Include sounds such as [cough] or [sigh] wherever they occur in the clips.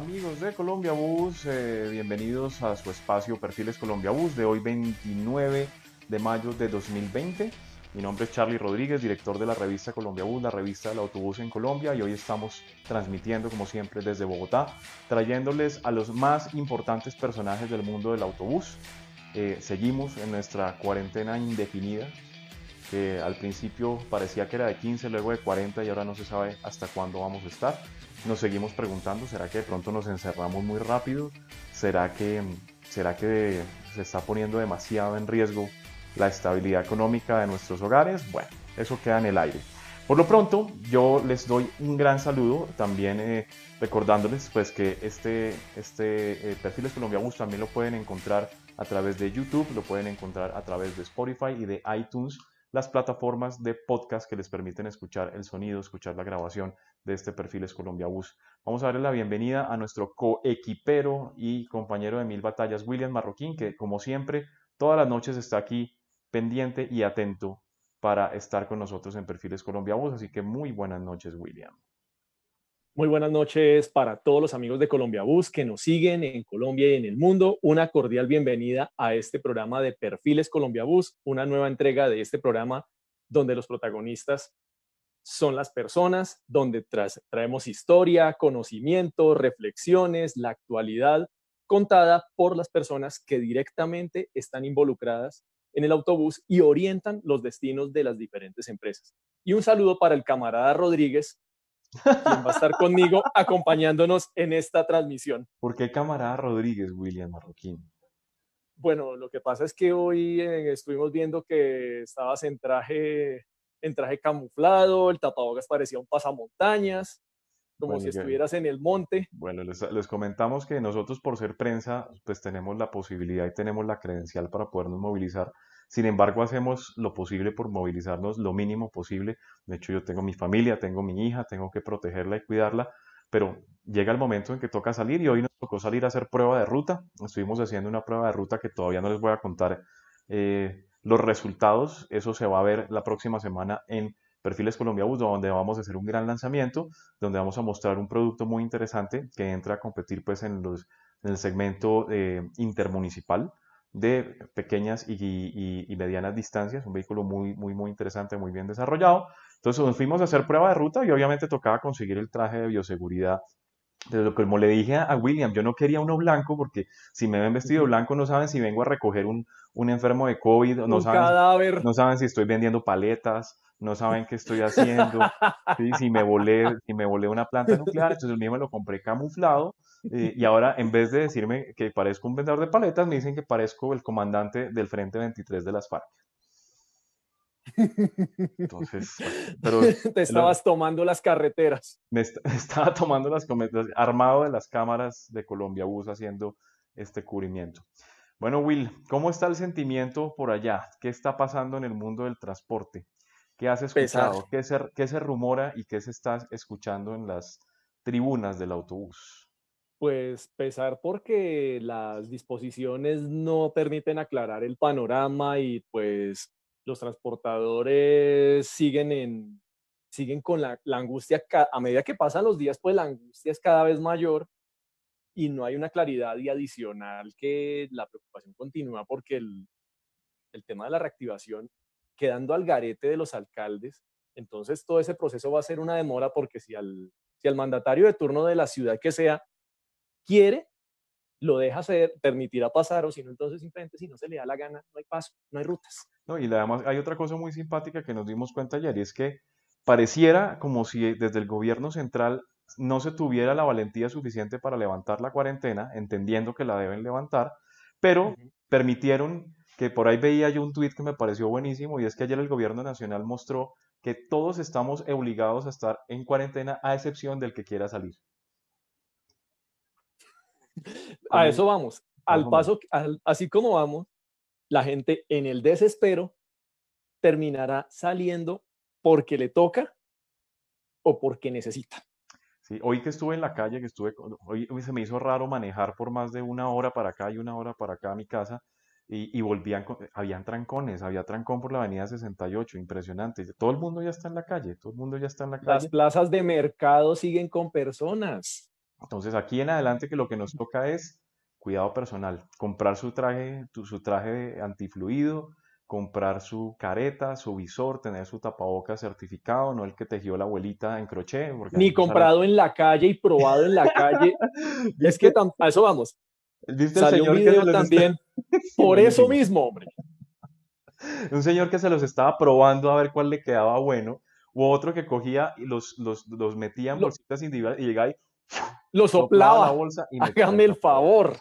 Amigos de Colombia Bus. Eh, bienvenidos a su espacio Perfiles Colombia Bus de hoy 29 de mayo de 2020. Mi nombre es Charlie Rodríguez, director de la revista Colombia Bus, la revista del autobús en Colombia, y hoy estamos transmitiendo, como siempre, desde Bogotá, trayéndoles a los más importantes personajes del mundo del autobús. Eh, seguimos en nuestra cuarentena indefinida, que al principio parecía que era de 15, luego de 40 y ahora no se sabe hasta cuándo vamos a estar. Nos seguimos preguntando, ¿será que de pronto nos encerramos muy rápido? ¿Será que, será que se está poniendo demasiado en riesgo la estabilidad económica de nuestros hogares? Bueno, eso queda en el aire. Por lo pronto, yo les doy un gran saludo, también eh, recordándoles pues que este, este eh, Perfiles Colombia Bus también lo pueden encontrar a través de YouTube, lo pueden encontrar a través de Spotify y de iTunes las plataformas de podcast que les permiten escuchar el sonido, escuchar la grabación de este Perfiles Colombia Bus. Vamos a darle la bienvenida a nuestro coequipero y compañero de mil batallas, William Marroquín, que como siempre, todas las noches está aquí pendiente y atento para estar con nosotros en Perfiles Colombia Bus. Así que muy buenas noches, William. Muy buenas noches para todos los amigos de Colombia Bus que nos siguen en Colombia y en el mundo. Una cordial bienvenida a este programa de Perfiles Colombia Bus, una nueva entrega de este programa donde los protagonistas son las personas, donde traemos historia, conocimiento, reflexiones, la actualidad contada por las personas que directamente están involucradas en el autobús y orientan los destinos de las diferentes empresas. Y un saludo para el camarada Rodríguez, quien va a estar conmigo [laughs] acompañándonos en esta transmisión. ¿Por qué camarada Rodríguez, William Marroquín? Bueno, lo que pasa es que hoy eh, estuvimos viendo que estabas en traje, en traje camuflado, el tapabocas parecía un pasamontañas, como si estuvieras en el monte. Bueno, les, les, comentamos que nosotros por ser prensa, pues tenemos la posibilidad y tenemos la credencial para podernos movilizar sin embargo, hacemos lo posible por movilizarnos lo mínimo posible. De hecho, yo tengo mi familia, tengo mi hija, tengo que protegerla y cuidarla, pero llega el momento en que toca salir y hoy nos tocó salir a hacer prueba de ruta. Estuvimos haciendo una prueba de ruta que todavía no les voy a contar eh, los resultados. Eso se va a ver la próxima semana en Perfiles Colombia Bus, donde vamos a hacer un gran lanzamiento, donde vamos a mostrar un producto muy interesante que entra a competir pues en, los, en el segmento eh, intermunicipal de pequeñas y, medianas distancias, un vehículo muy, muy, muy interesante, muy bien desarrollado. Entonces nos fuimos a hacer prueba de ruta y obviamente tocaba conseguir el traje de bioseguridad. De lo que como le dije a William, yo no quería uno blanco porque si me ven vestido blanco no saben si vengo a recoger un, un enfermo de COVID, no saben, no saben si estoy vendiendo paletas, no saben qué estoy haciendo, [laughs] si, me volé, si me volé una planta nuclear, entonces el mío me lo compré camuflado eh, y ahora en vez de decirme que parezco un vendedor de paletas, me dicen que parezco el comandante del Frente 23 de las FARC. Entonces, pero [laughs] te estabas tomando las carreteras. [laughs] Me [laughs] estaba tomando las armado de las cámaras de Colombia Bus haciendo este cubrimiento. Bueno, Will, ¿cómo está el sentimiento por allá? ¿Qué está pasando en el mundo del transporte? ¿Qué has escuchado? ¿Qué se, ¿Qué se, rumora y qué se está escuchando en las tribunas del autobús? Pues pesar porque las disposiciones no permiten aclarar el panorama y pues los transportadores siguen en siguen con la, angustia a medida que pasan los días pues la angustia es cada vez mayor y no hay una claridad y adicional que la preocupación continúa porque el, el tema de la reactivación quedando al garete de los alcaldes. Entonces todo ese proceso va a ser una demora porque si al, si al mandatario de turno de la ciudad que sea quiere, lo deja hacer, permitirá pasar, o si no, entonces simplemente si no se le da la gana, no hay paso, no hay rutas. No, y además hay otra cosa muy simpática que nos dimos cuenta ayer, y es que pareciera como si desde el gobierno central no se tuviera la valentía suficiente para levantar la cuarentena, entendiendo que la deben levantar, pero permitieron que por ahí veía yo un tuit que me pareció buenísimo y es que ayer el gobierno nacional mostró que todos estamos obligados a estar en cuarentena a excepción del que quiera salir. A eso vamos. Al paso, así como vamos, la gente en el desespero terminará saliendo porque le toca o porque necesita. Sí, hoy que estuve en la calle, que estuve, hoy se me hizo raro manejar por más de una hora para acá y una hora para acá a mi casa y, volvían, habían trancones, había trancón por la avenida 68, impresionante. Todo el mundo ya está en la calle, todo el mundo ya está en la calle. Las plazas de mercado siguen con personas. Entonces aquí en adelante que lo que nos toca es cuidado personal, comprar su traje, su traje antifluido, comprar su careta, su visor, tener su tapabocas certificado, no el que tejió la abuelita en crochet. Ni comprado en la calle y probado en la calle. [laughs] es que a eso vamos. ¿Viste Salió un video también [laughs] [laughs] por eso mismo, hombre. Un señor que se los estaba probando a ver cuál le quedaba bueno, u otro que cogía y los, los, los metía en bolsitas individuales y llegaba y lo soplaba. La bolsa y Hágame el favor.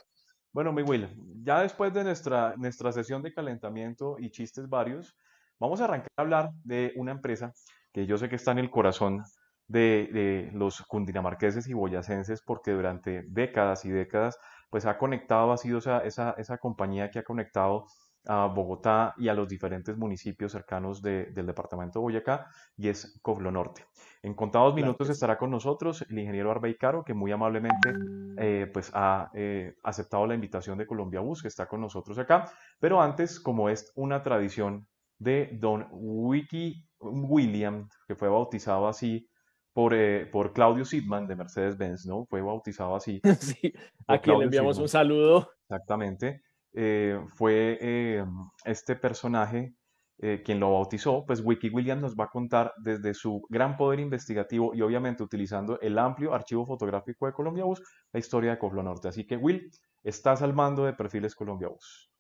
Bueno, mi Will, ya después de nuestra, nuestra sesión de calentamiento y chistes varios, vamos a arrancar a hablar de una empresa que yo sé que está en el corazón de, de, los cundinamarqueses y boyacenses porque durante décadas y décadas pues ha conectado, ha sido esa, esa, esa compañía que ha conectado a Bogotá y a los diferentes municipios cercanos del departamento de Boyacá y es Coflo Norte. En contados minutos estará con nosotros el ingeniero Arbey Caro, que muy amablemente eh, pues ha eh, aceptado la invitación de Colombia Bus, que está con nosotros acá. Pero antes, como es una tradición de don Wiki William, que fue bautizado así por, eh, por Claudio Sidman de Mercedes-Benz, ¿no? Fue bautizado así. [laughs] Sí, aquí le enviamos un saludo. Exactamente. Fue este personaje eh, quien lo bautizó, pues Wiki Williams nos va a contar desde su gran poder investigativo y obviamente utilizando el amplio archivo fotográfico de Colombia Bus, la historia de Coflo Norte. Así que Will, estás al mando de Perfiles Colombia Bus.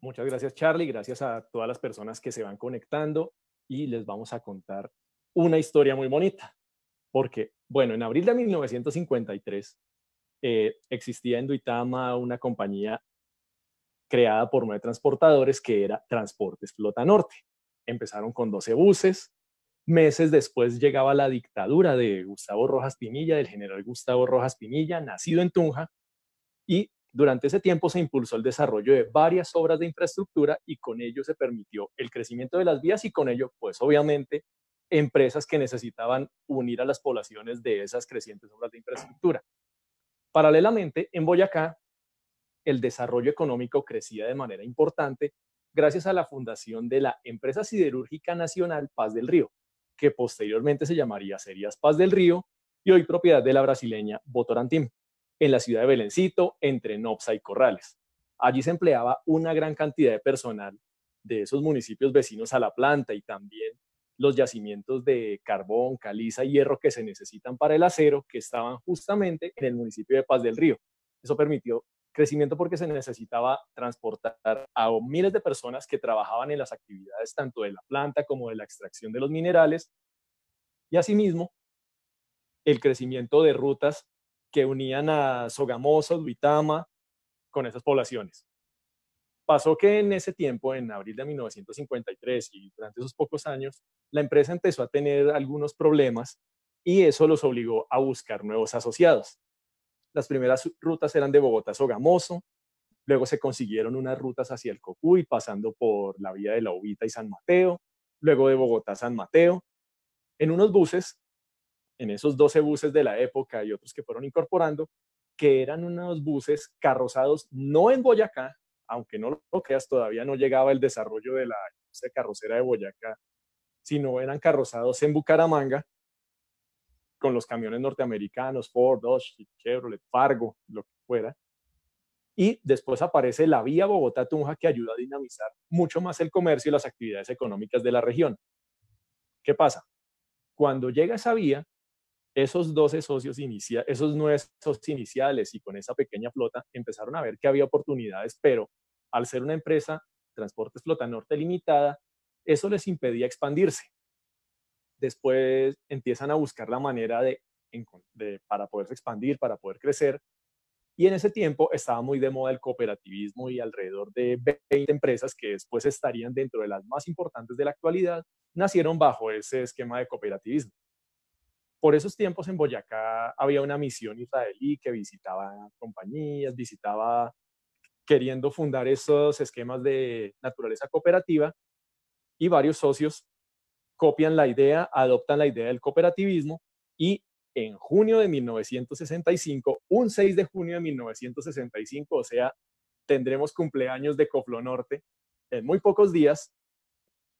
Muchas gracias Charlie, gracias a todas las personas que se van conectando y les vamos a contar una historia muy bonita. Porque, bueno, en abril de 1953 eh, existía en Duitama una compañía creada por nueve transportadores que era Transportes Flota Norte. Empezaron con 12 buses. Meses después llegaba la dictadura de Gustavo Rojas Pinilla, del general Gustavo Rojas Pinilla, nacido en Tunja, y durante ese tiempo se impulsó el desarrollo de varias obras de infraestructura y con ello se permitió el crecimiento de las vías y con ello, pues obviamente, empresas que necesitaban unir a las poblaciones de esas crecientes obras de infraestructura. Paralelamente, en Boyacá el desarrollo económico crecía de manera importante gracias a la fundación de la Empresa Siderúrgica Nacional Paz del Río, que posteriormente se llamaría Serías Paz del Río y hoy propiedad de la brasileña Votorantim, en la ciudad de Belencito, entre Nopsa y Corrales. Allí se empleaba una gran cantidad de personal de esos municipios vecinos a la planta y también los yacimientos de carbón, caliza y hierro que se necesitan para el acero, que estaban justamente en el municipio de Paz del Río. Eso permitió Crecimiento porque se necesitaba transportar a miles de personas que trabajaban en las actividades tanto de la planta como de la extracción de los minerales. Y asimismo, el crecimiento de rutas que unían a Sogamoso, Duitama, con esas poblaciones. Pasó que en ese tiempo, en abril de 1953 y durante esos pocos años, la empresa empezó a tener algunos problemas y eso los obligó a buscar nuevos asociados. Las primeras rutas eran de Bogotá a Sogamoso, luego se consiguieron unas rutas hacia el Cocuy, pasando por la vía de la Ubita y San Mateo, luego de Bogotá a San Mateo. En unos buses, en esos 12 buses de la época y otros que fueron incorporando, que eran unos buses carrozados no en Boyacá, aunque no lo creas, todavía no llegaba el desarrollo de la carrocera de Boyacá, sino eran carrozados en Bucaramanga con los camiones norteamericanos, Ford, Dodge, Chevrolet, Fargo, lo que fuera. Y después aparece la vía Bogotá-Tunja que ayuda a dinamizar mucho más el comercio y las actividades económicas de la región. ¿Qué pasa? Cuando llega esa vía, esos 12 socios iniciales, esos nueve socios iniciales y con esa pequeña flota empezaron a ver que había oportunidades, pero al ser una empresa, Transportes Flota Norte Limitada, eso les impedía expandirse después empiezan a buscar la manera de, para poderse expandir, para poder crecer. Y en ese tiempo estaba muy de moda el cooperativismo y alrededor de 20 empresas que después estarían dentro de las más importantes de la actualidad, nacieron bajo ese esquema de cooperativismo. Por esos tiempos en Boyacá había una misión israelí que visitaba compañías, visitaba queriendo fundar esos esquemas de naturaleza cooperativa y varios socios copian la idea, adoptan la idea del cooperativismo y en junio de 1965, un 6 de junio de 1965, o sea, tendremos cumpleaños de Coflo Norte en muy pocos días,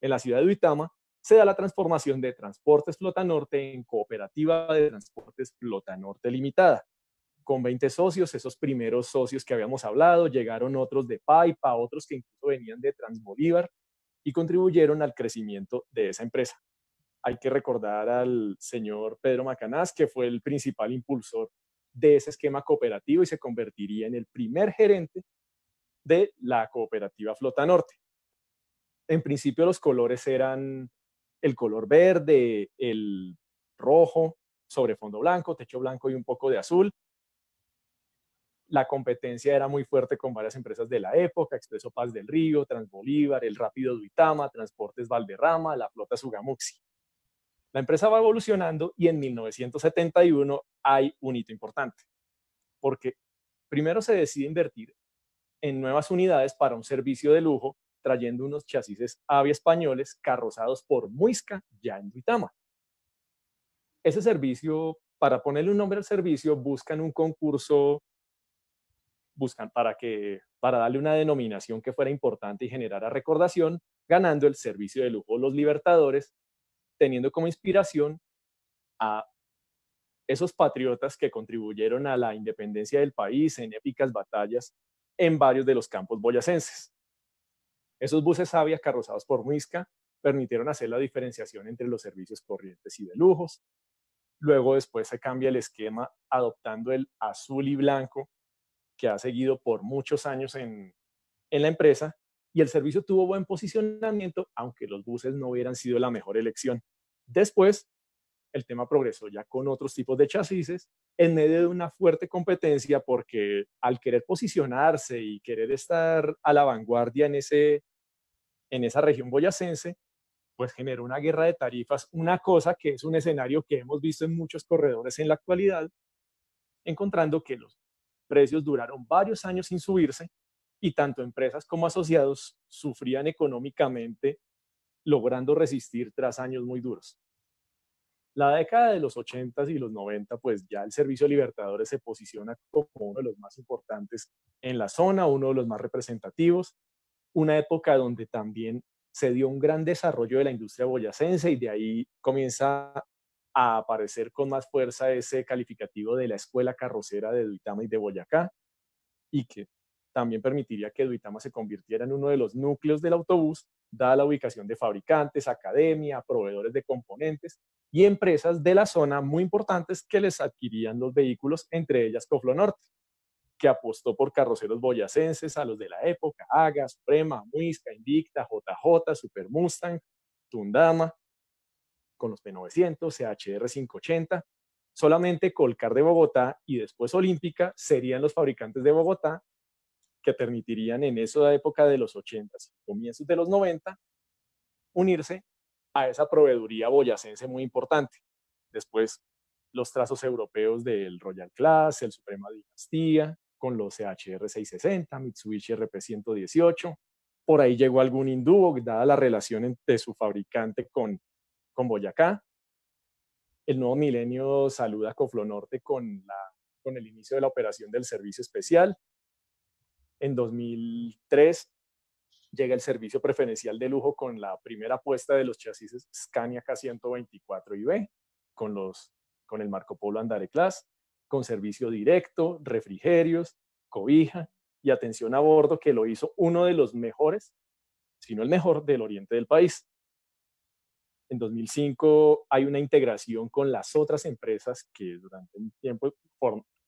en la ciudad de Uitama, se da la transformación de Transportes Flota Norte en Cooperativa de Transportes Flota Norte Limitada. con 20 socios, esos primeros socios que habíamos hablado, llegaron otros de Paipa, otros que incluso venían de Transbolívar y contribuyeron al crecimiento de esa empresa. Hay que recordar al señor Pedro Macanás, que fue el principal impulsor de ese esquema cooperativo y se convertiría en el primer gerente de la cooperativa Flota Norte. En principio los colores eran el color verde, el rojo sobre fondo blanco, techo blanco y un poco de azul, la competencia era muy fuerte con varias empresas de la época, Expreso Paz del Río, Transbolívar, el Rápido Duitama, Transportes Valderrama, la flota Sugamuxi. La empresa va evolucionando y en 1971 hay un hito importante, porque primero se decide invertir en nuevas unidades para un servicio de lujo, trayendo unos chasis AVI españoles carrozados por Muisca ya en Duitama. Ese servicio, para ponerle un nombre al servicio, buscan un concurso buscan para, que, para darle una denominación que fuera importante y generara recordación, ganando el servicio de lujo Los Libertadores, teniendo como inspiración a esos patriotas que contribuyeron a la independencia del país en épicas batallas en varios de los campos boyacenses. Esos buses Avia carrozados por Muisca permitieron hacer la diferenciación entre los servicios corrientes y de lujos. Luego después se cambia el esquema adoptando el azul y blanco que ha seguido por muchos años en, la empresa y el servicio tuvo buen posicionamiento, aunque los buses no hubieran sido la mejor elección. Después, el tema progresó ya con otros tipos de chasis en medio de una fuerte competencia porque al querer posicionarse y querer estar a la vanguardia en, ese, en esa región boyacense, pues generó una guerra de tarifas, una cosa que es un escenario que hemos visto en muchos corredores en la actualidad, encontrando que los precios duraron varios años sin subirse y tanto empresas como asociados sufrían económicamente, logrando resistir tras años muy duros. La década de los 80 y los 90, pues ya el Servicio Libertadores se posiciona como uno de los más importantes en la zona, uno de los más representativos, una época donde también se dio un gran desarrollo de la industria boyacense y de ahí comienza a aparecer con más fuerza ese calificativo de la escuela carrocera de Duitama y de Boyacá, y que también permitiría que Duitama se convirtiera en uno de los núcleos del autobús, dada la ubicación de fabricantes, academia, proveedores de componentes y empresas de la zona muy importantes que les adquirían los vehículos, entre ellas Coflo Norte, que apostó por carroceros boyacenses a los de la época, Aga, Suprema, Muisca, Invicta, JJ, Super Mustang, Tundama, con los P900, CHR 580. Solamente Colcar de Bogotá y después Olímpica serían los fabricantes de Bogotá que permitirían en esa época de los 80 y comienzos de los 90 unirse a esa proveeduría boyacense muy importante. Después los trazos europeos del Royal Class, el Suprema Dinastía, con los CHR 660, Mitsubishi RP 118. Por ahí llegó algún hindú, dada la relación entre su fabricante con con Boyacá. El nuevo milenio saluda a Coflonorte con, la, con el inicio de la operación del servicio especial. En 2003 llega el servicio preferencial de lujo con la primera apuesta de los chasis Scania K124 IB, con, los, con el Marco Polo Andare Class, con servicio directo, refrigerios, cobija y atención a bordo, que lo hizo uno de los mejores, si no el mejor, del oriente del país. En 2005 hay una integración con las otras empresas que durante un tiempo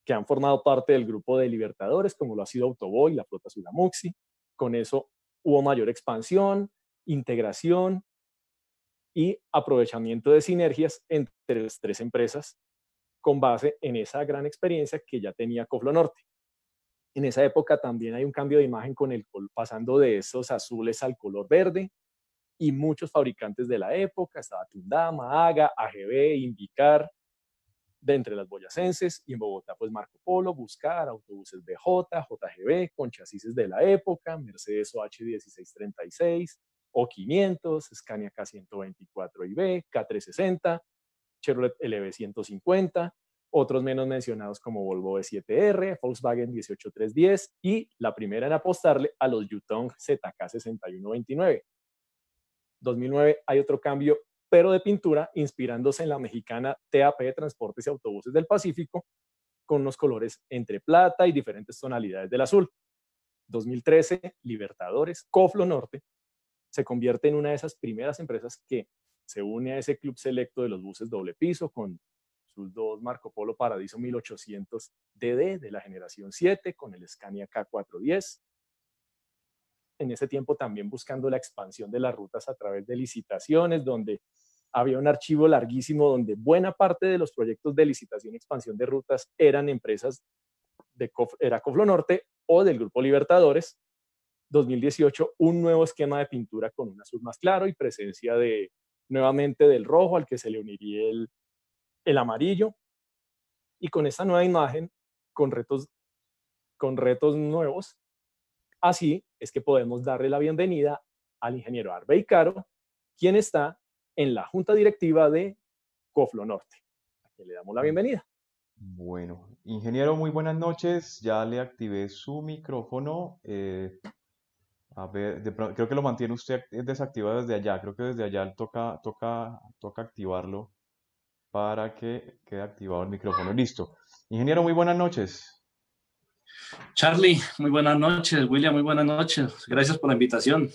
que han formado parte del grupo de Libertadores, como lo ha sido Autoboy, la flota Sulamuxi. Con eso hubo mayor expansión, integración y aprovechamiento de sinergias entre las tres empresas con base en esa gran experiencia que ya tenía Coflo Norte. En esa época también hay un cambio de imagen con el pasando de esos azules al color verde, y muchos fabricantes de la época, estaba Tundama, Aga, AGB, Invicar, de entre las boyacenses, y en Bogotá pues Marco Polo, Buscar, autobuses BJ, JGB, con chasis de la época, Mercedes OH 1636, O500, Scania K124IB, K360, Chevrolet LB 150, otros menos mencionados como Volvo E7R, Volkswagen 18310 y la primera en apostarle a los Yutong ZK 6129. 2009 hay otro cambio, pero de pintura, inspirándose en la mexicana TAP Transportes y Autobuses del Pacífico, con unos colores entre plata y diferentes tonalidades del azul. 2013, Libertadores, Coflo Norte, se convierte en una de esas primeras empresas que se une a ese club selecto de los buses doble piso con sus dos Marco Polo Paradiso 1800 DD de la generación 7 con el Scania K410. En ese tiempo también buscando la expansión de las rutas a través de licitaciones, donde había un archivo larguísimo donde buena parte de los proyectos de licitación y expansión de rutas eran empresas de era Coflo Norte o del Grupo Libertadores. 2018, un nuevo esquema de pintura con un azul más claro y presencia de nuevamente del rojo al que se le uniría el, el amarillo. Y con esta nueva imagen, con retos, con retos nuevos, así es que podemos darle la bienvenida al ingeniero Arbey Caro, quien está en la junta directiva de Coflo Norte. A le damos la bienvenida. Bueno, ingeniero, muy buenas noches. Ya le activé su micrófono. Eh, a ver, creo que lo mantiene usted desactivado desde allá. Creo que desde allá toca, toca, toca activarlo para que quede activado el micrófono. Listo. Ingeniero, muy buenas noches. Charlie, muy buenas noches. William, muy buenas noches. Gracias por la invitación.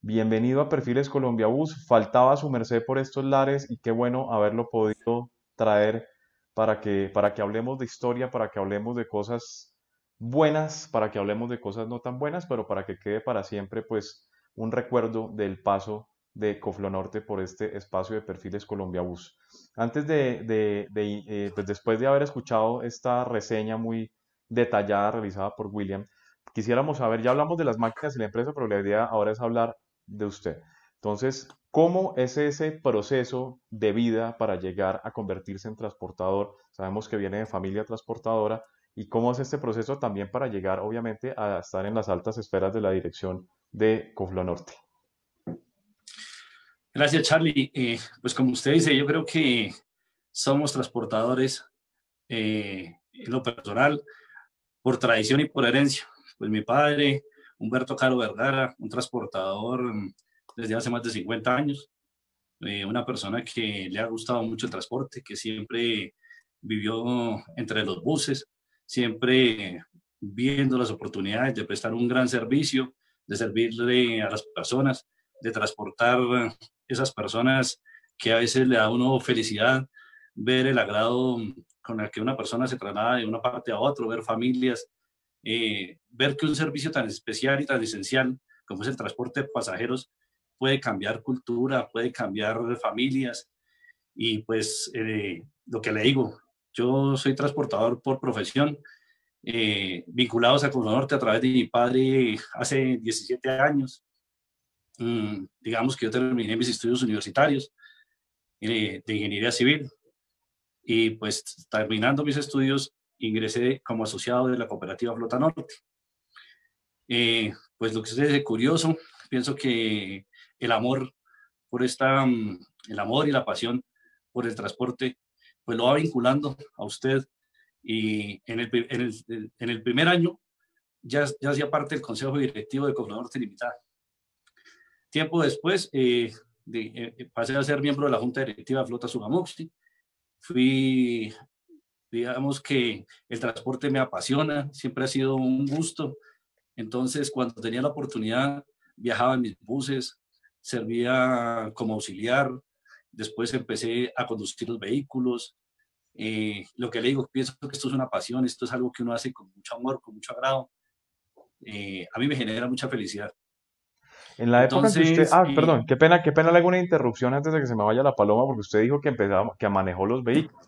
Bienvenido a Perfiles Colombia Bus. Faltaba su merced por estos lares y qué bueno haberlo podido traer para que, para que hablemos de historia, para que hablemos de cosas buenas, para que hablemos de cosas no tan buenas, pero para que quede para siempre pues un recuerdo del paso de Coflonorte por este espacio de Perfiles Colombia Bus. Antes de, eh, pues después de haber escuchado esta reseña muy detallada realizada por William, quisiéramos saber, ya hablamos de las máquinas y la empresa, pero la idea ahora es hablar de usted. Entonces, ¿cómo es ese proceso de vida para llegar a convertirse en transportador? Sabemos que viene de familia transportadora. ¿Y cómo es este proceso también para llegar, obviamente, a estar en las altas esferas de la dirección de Coflo Norte? Gracias, Charlie. Eh, pues como usted dice, yo creo que somos transportadores eh, en lo personal por tradición y por herencia. Pues mi padre Humberto Caro Vergara, un transportador mm, desde hace más de 50 años, eh, una persona que le ha gustado mucho el transporte, que siempre vivió entre los buses, siempre viendo las oportunidades de prestar un gran servicio, de servirle a las personas, de transportar esas personas que a veces le da a uno felicidad ver el agrado con el que una persona se traslada de una parte a otra, ver familias eh, ver que un servicio tan especial y tan esencial como es el transporte de pasajeros puede cambiar cultura, puede cambiar familias. Y pues eh, lo que le digo, yo soy transportador por profesión, eh, vinculados a Norte a través de mi padre hace 17 años. Mm, digamos que yo terminé mis estudios universitarios de ingeniería civil y pues terminando mis estudios ingresé como asociado de la cooperativa Flota Norte. Eh, pues lo que es curioso, pienso que el amor por esta, mm, el amor y la pasión por el transporte, pues lo va vinculando a usted y en el, en el, en el primer año ya, ya hacía parte del Consejo Directivo de Cooperativa Norte Limitada. Tiempo después eh, de, eh, pasé a ser miembro de la Junta Directiva de Flota Sugamoxi, fui digamos que el transporte me apasiona, siempre ha sido un gusto. Entonces, cuando tenía la oportunidad, viajaba en mis buses, servía como auxiliar, después empecé a conducir los vehículos. Eh, lo que le digo, pienso que esto es una pasión, esto es algo que uno hace con mucho amor, con mucho agrado. Eh, a mí me genera mucha felicidad. En la época que usted, ah, perdón, qué pena, qué pena le hago una interrupción antes de que se me vaya la paloma, porque usted dijo que empezaba, que manejó los vehículos.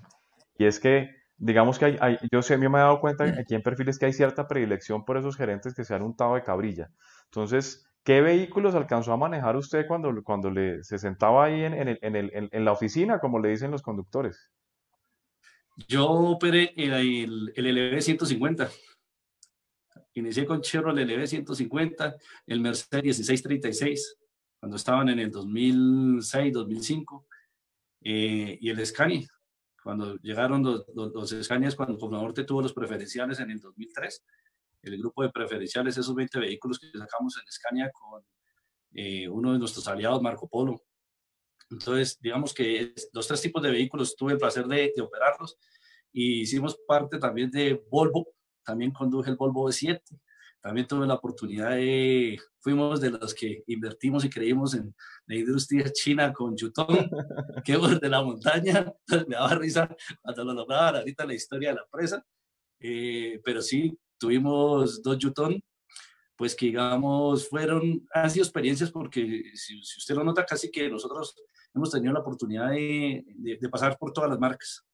Y es que digamos que hay, yo sé, me he dado cuenta aquí en perfiles que hay cierta predilección por esos gerentes que se han untado de cabrilla. Entonces, ¿qué vehículos alcanzó a manejar usted cuando, cuando le, se sentaba ahí en, en, el, en, la oficina, como le dicen los conductores? Yo operé el, el LV 150. Inicié con Chevrolet LV 150, el Mercedes 1636, cuando estaban en el 2006, 2005, eh, y el Scania cuando llegaron los, los, Scanias, cuando tuvo los preferenciales en el 2003, el grupo de preferenciales, esos 20 vehículos que sacamos en Scania con eh, uno de nuestros aliados, Marco Polo. Entonces, digamos que los tres tipos de vehículos tuve el placer de, operarlos y hicimos parte también de Volvo, también conduje el Volvo V7, también tuve la oportunidad de, fuimos de los que invertimos y creímos en la industria china con Yutong, [laughs] que de la montaña, me daba risa cuando lo lograban ahorita la historia de la empresa, eh, pero sí, tuvimos dos Yutong, pues que digamos fueron, han sido experiencias porque si, usted lo nota casi que nosotros hemos tenido la oportunidad de, de, pasar por todas las marcas.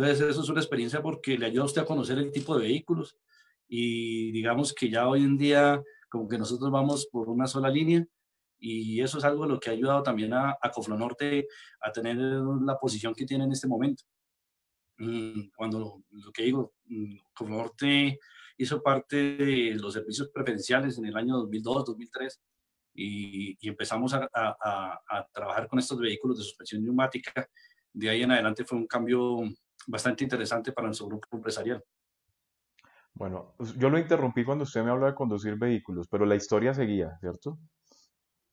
Entonces eso es una experiencia porque le ayuda a usted a conocer el tipo de vehículos, y digamos que ya hoy en día como que nosotros vamos por una sola línea y eso es algo lo que ha ayudado también a, a Coflonorte a tener la posición que tiene en este momento. Mm, cuando lo que digo, mm, Coflonorte hizo parte de los servicios preferenciales en el año 2002, 2003 y, y empezamos a, a, a, trabajar con estos vehículos de suspensión neumática. De ahí en adelante fue un cambio bastante interesante para nuestro grupo empresarial. Bueno, yo lo interrumpí cuando usted me habló de conducir vehículos, pero la historia seguía, ¿cierto?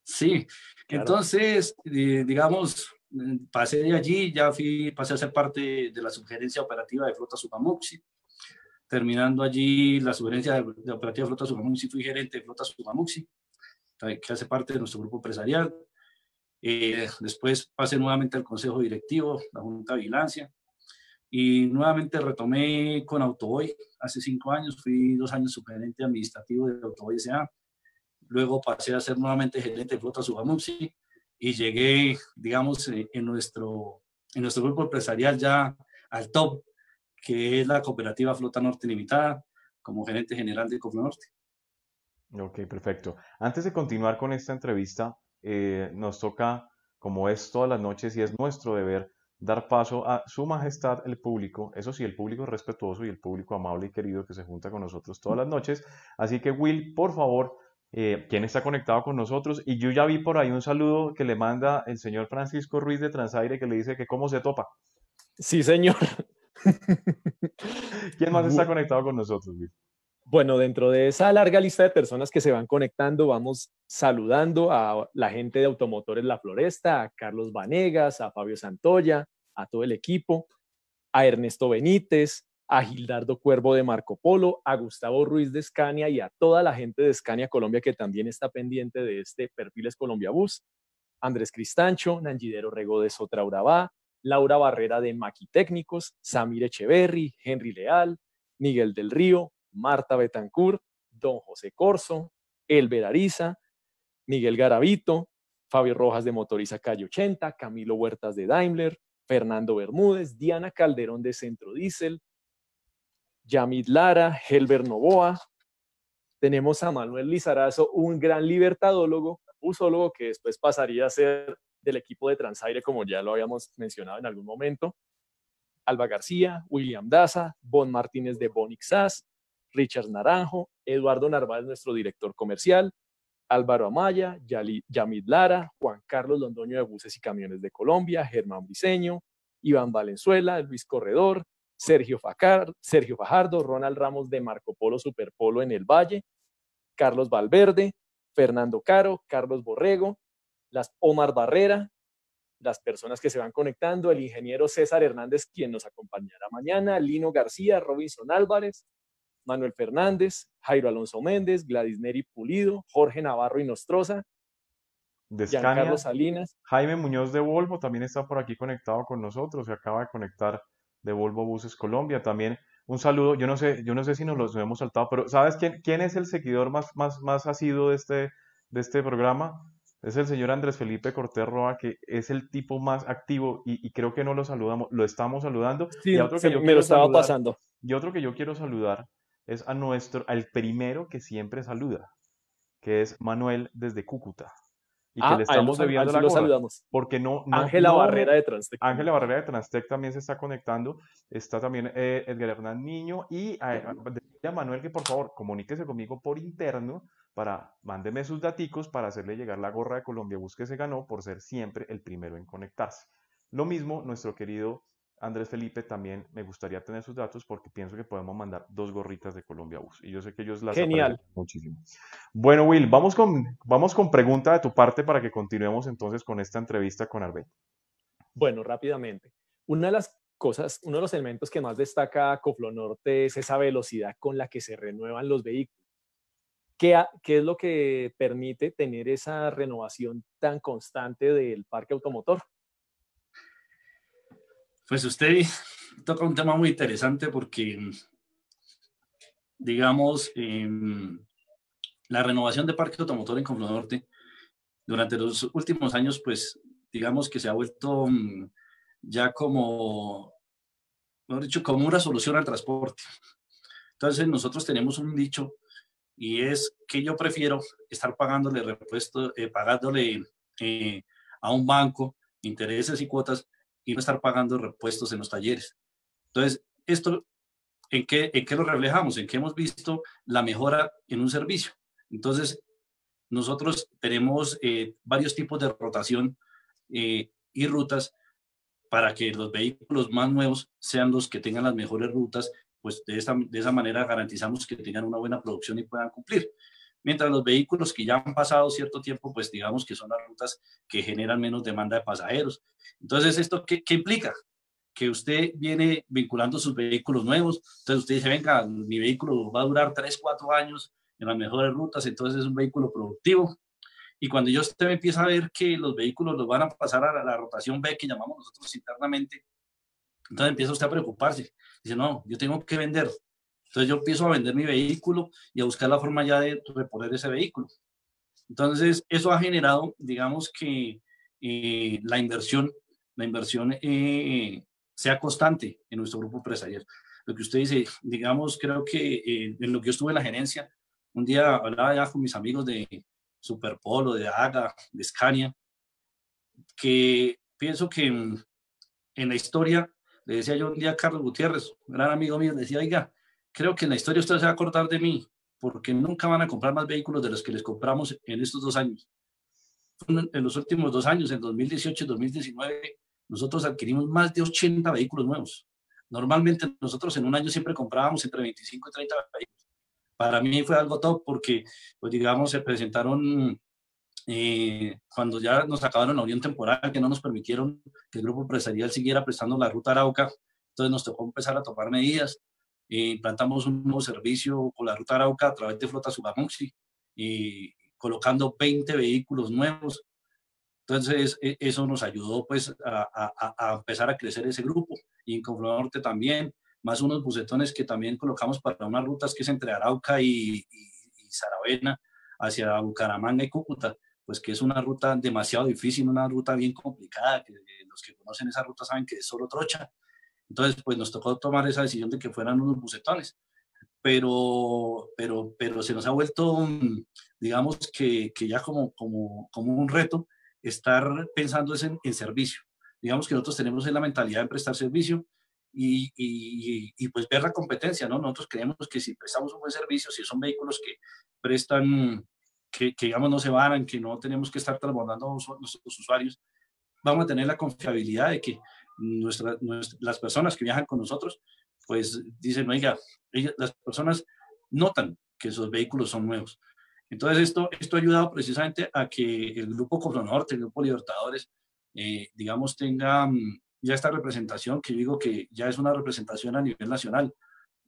Sí, entonces, digamos, pasé de allí, ya fui, pasé a ser parte de la sugerencia operativa de Flota Subamuxi. Terminando allí la sugerencia de, operativa de Flota Subamuxi, fui gerente de Flota Subamuxi, que hace parte de nuestro grupo empresarial. Eh, después pasé nuevamente al consejo directivo, la junta de vigilancia y nuevamente retomé con Autoboy hace cinco años, fui dos años subgerente administrativo de Autoboy S.A. Luego pasé a ser nuevamente gerente de flota Subamuxi y llegué, digamos, eh, en nuestro, en nuestro grupo empresarial ya al top, que es la cooperativa Flota Norte Limitada, como gerente general de Norte. Ok, perfecto. Antes de continuar con esta entrevista, eh, nos toca, como es todas las noches y es nuestro deber, dar paso a su majestad el público, eso sí, el público respetuoso y el público amable y querido que se junta con nosotros todas las noches. Así que Will, por favor, eh, ¿quién está conectado con nosotros? Y yo ya vi por ahí un saludo que le manda el señor Francisco Ruiz de Transaire que le dice que cómo se topa. Sí, señor. [laughs] ¿Quién más está conectado con nosotros, Will? Bueno, dentro de esa larga lista de personas que se van conectando, vamos saludando a la gente de Automotores La Floresta, a Carlos Vanegas, a Fabio Santoya, a todo el equipo, a Ernesto Benítez, a Gildardo Cuervo de Marco Polo, a Gustavo Ruiz de Scania y a toda la gente de Scania Colombia que también está pendiente de este Perfiles Colombia Bus, Andrés Cristancho, Nangidero Rego de Sotra Urabá, Laura Barrera de Maquitécnicos, Samir Echeverry, Henry Leal, Miguel del Río, Marta Betancourt, Don José Corso, Elber Ariza, Miguel Garavito, Fabio Rojas de Motoriza Calle 80, Camilo Huertas de Daimler, Fernando Bermúdez, Diana Calderón de Centro Diesel, Yamid Lara, Helber Novoa. Tenemos a Manuel Lizarazo, un gran libertadólogo, usólogo que después pasaría a ser del equipo de Transaire, como ya lo habíamos mencionado en algún momento. Alba García, William Daza, Bon Martínez de Bonixas, Richard Naranjo, Eduardo Narváez, nuestro director comercial, Álvaro Amaya, Yamid Lara, Juan Carlos Londoño de Buses y Camiones de Colombia, Germán Briceño, Iván Valenzuela, Luis Corredor, Sergio, Facar, Sergio Fajardo, Ronald Ramos de Marco Polo Superpolo en el Valle, Carlos Valverde, Fernando Caro, Carlos Borrego, las Omar Barrera, las personas que se van conectando, el ingeniero César Hernández, quien nos acompañará mañana, Lino García, Robinson Álvarez, Manuel Fernández, Jairo Alonso Méndez, Gladys Neri Pulido, Jorge Navarro y Nostroza, Giancarlo Salinas. Jaime Muñoz de Volvo también está por aquí conectado con nosotros, se acaba de conectar de Volvo Buses Colombia. También un saludo, yo no sé, yo no sé si nos los hemos saltado, pero ¿sabes quién, quién es el seguidor más, más, más asiduo de este, de este programa? Es el señor Andrés Felipe Cortés Roa, que es el tipo más activo y, creo que no lo saludamos, lo estamos saludando. Sí, otro que yo me lo estaba pasando. Y otro que yo quiero saludar es a nuestro, al primero que siempre saluda, que es Manuel desde Cúcuta. Y que ah, le estamos debiendo la saludamos. Porque no. Ángela Barrera de Transtec. Ángela Barrera de Transtec también se está conectando. Está también eh, Edgar Hernán Niño. Y a, a, Manuel que por favor comuníquese conmigo por interno para mándeme sus daticos para hacerle llegar la gorra de Colombia Bus que se ganó por ser siempre el primero en conectarse. Lo mismo nuestro querido Andrés Felipe también me gustaría tener sus datos porque pienso que podemos mandar dos gorritas de Colombia Bus y yo sé que ellos las Genial. muchísimo. Bueno, Will, vamos con, vamos con pregunta de tu parte para que continuemos entonces con esta entrevista con Arbet. Bueno, rápidamente. Una de las cosas, uno de los elementos que más destaca Coflonorte es esa velocidad con la que se renuevan los vehículos. ¿Qué, ¿Qué, es lo que permite tener esa renovación tan constante del parque automotor? Pues usted toca un tema muy interesante porque, digamos, em, la renovación de parque automotor en Coflonorte durante los últimos años, pues, digamos que se ha vuelto mm, ya como, mejor dicho, como una solución al transporte. Entonces nosotros tenemos un dicho y es que yo prefiero estar pagándole repuesto, eh, pagándole eh, a un banco intereses y cuotas y no estar pagando repuestos en los talleres. Entonces, esto, ¿en qué, en qué lo reflejamos? En que hemos visto la mejora en un servicio. Entonces, nosotros tenemos eh, varios tipos de rotación y rutas para que los vehículos más nuevos sean los que tengan las mejores rutas, pues de, esta, de esa manera garantizamos que tengan una buena producción y puedan cumplir. Mientras los vehículos que ya han pasado cierto tiempo, pues digamos que son las rutas que generan menos demanda de pasajeros. Entonces, ¿esto qué, qué implica? Que usted viene vinculando sus vehículos nuevos, entonces usted dice, venga, mi vehículo va a durar 3, 4 años en las mejores rutas, entonces es un vehículo productivo, y cuando yo usted empieza a ver que los vehículos los van a pasar a la, rotación B, que llamamos nosotros internamente, entonces empieza usted a preocuparse. Dice, no, yo tengo que vender. Entonces yo empiezo a vender mi vehículo y a buscar la forma ya de reponer ese vehículo. Entonces eso ha generado, digamos que eh, la inversión, la inversión eh, sea constante en nuestro grupo empresarial. Lo que usted dice, digamos, creo que eh, en lo que yo estuve en la gerencia, un día hablaba ya con mis amigos de, Superpolo, de Aga, de Scania, que pienso que en, la historia, le decía yo un día a Carlos Gutiérrez, un gran amigo mío, decía, oiga, creo que en la historia usted se va a acordar de mí, porque nunca van a comprar más vehículos de los que les compramos en estos dos años. En los últimos dos años, en 2018 y 2019, nosotros adquirimos más de 80 vehículos nuevos. Normalmente nosotros en un año siempre comprábamos entre 25 y 30 vehículos para mí fue algo top porque, pues digamos, se presentaron eh, cuando ya nos acabaron la unión temporal, que no nos permitieron que el grupo empresarial siguiera prestando la ruta Arauca, entonces nos tocó empezar a tomar medidas. Eh, implantamos un nuevo servicio con la ruta Arauca a través de Flota Subamuxi, y colocando 20 vehículos nuevos. Entonces, e, eso nos ayudó pues a, a, a empezar a crecer ese grupo. Y en Confluencia Norte también, más unos bucetones que también colocamos para unas rutas que es entre Arauca y, y, Saravena, hacia Bucaramanga y Cúcuta, pues que es una ruta demasiado difícil, una ruta bien complicada, que los que conocen esa ruta saben que es solo trocha. Entonces, pues nos tocó tomar esa decisión de que fueran unos bucetones. Pero, pero, pero se nos ha vuelto, digamos que, que ya como, como, como un reto estar pensando en, en servicio. Digamos que nosotros tenemos la mentalidad de prestar servicio, y, y, pues ver la competencia, ¿no? Nosotros creemos que si prestamos un buen servicio, si son vehículos que prestan, que, que digamos no se van, que no tenemos que estar transbordando a nuestros usuarios, vamos a tener la confiabilidad de que nuestra, las personas que viajan con nosotros, pues dicen, oiga, las personas notan que esos vehículos son nuevos. Entonces esto, esto ha ayudado precisamente a que el grupo Cofro Norte, el grupo Libertadores, eh, digamos, tenga ya esta representación, que digo que ya es una representación a nivel nacional,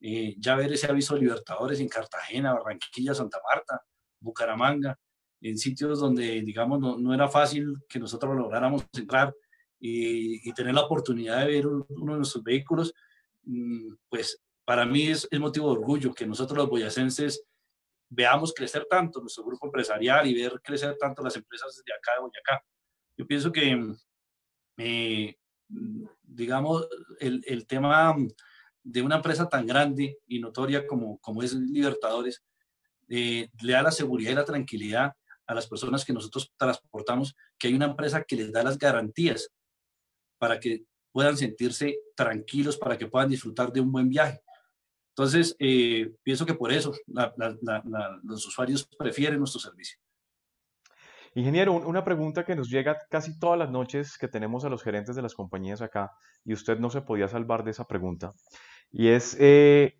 eh, ya ver ese aviso de Libertadores en Cartagena, Barranquilla, Santa Marta, Bucaramanga, en sitios donde, digamos, no, no era fácil que nosotros lográramos entrar y, y, tener la oportunidad de ver uno de nuestros vehículos, mm, pues para mí es, motivo de orgullo que nosotros los boyacenses veamos crecer tanto nuestro grupo empresarial y ver crecer tanto las empresas de acá de Boyacá. Yo pienso que eh, digamos, el, el, tema de una empresa tan grande y notoria como, como es Libertadores, eh, le da la seguridad y la tranquilidad a las personas que nosotros transportamos, que hay una empresa que les da las garantías para que puedan sentirse tranquilos, para que puedan disfrutar de un buen viaje. Entonces, eh, pienso que por eso los usuarios prefieren nuestro servicio. Ingeniero, una pregunta que nos llega casi todas las noches que tenemos a los gerentes de las compañías acá, y usted no se podía salvar de esa pregunta, y es, eh,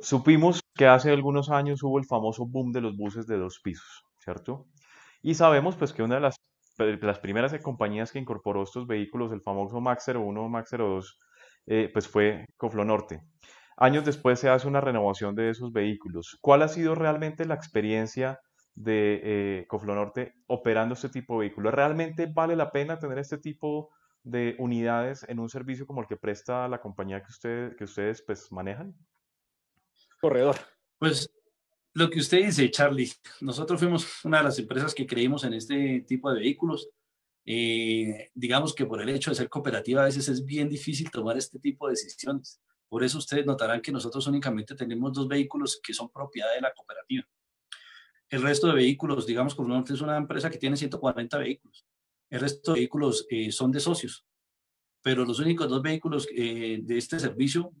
supimos que hace algunos años hubo el famoso boom de los buses de dos pisos, ¿cierto? Y sabemos pues que una de las, las primeras compañías que incorporó estos vehículos, el famoso Max 01, Max 02, eh, pues fue Coflonorte. Años después se hace una renovación de esos vehículos. ¿Cuál ha sido realmente la experiencia de eh, Coflonorte operando este tipo de vehículos? ¿Realmente vale la pena tener este tipo de unidades en un servicio como el que presta la compañía que, usted, que ustedes pues, manejan? Corredor. Pues lo que usted dice, Charlie, nosotros fuimos una de las empresas que creímos en este tipo de vehículos. Eh, digamos que por el hecho de ser cooperativa a veces es bien difícil tomar este tipo de decisiones. Por eso ustedes notarán que nosotros únicamente tenemos dos vehículos que son propiedad de la cooperativa. El resto de vehículos, digamos, como es una empresa que tiene 140 vehículos. El resto de vehículos eh, son de socios, pero los únicos dos vehículos eh, de este servicio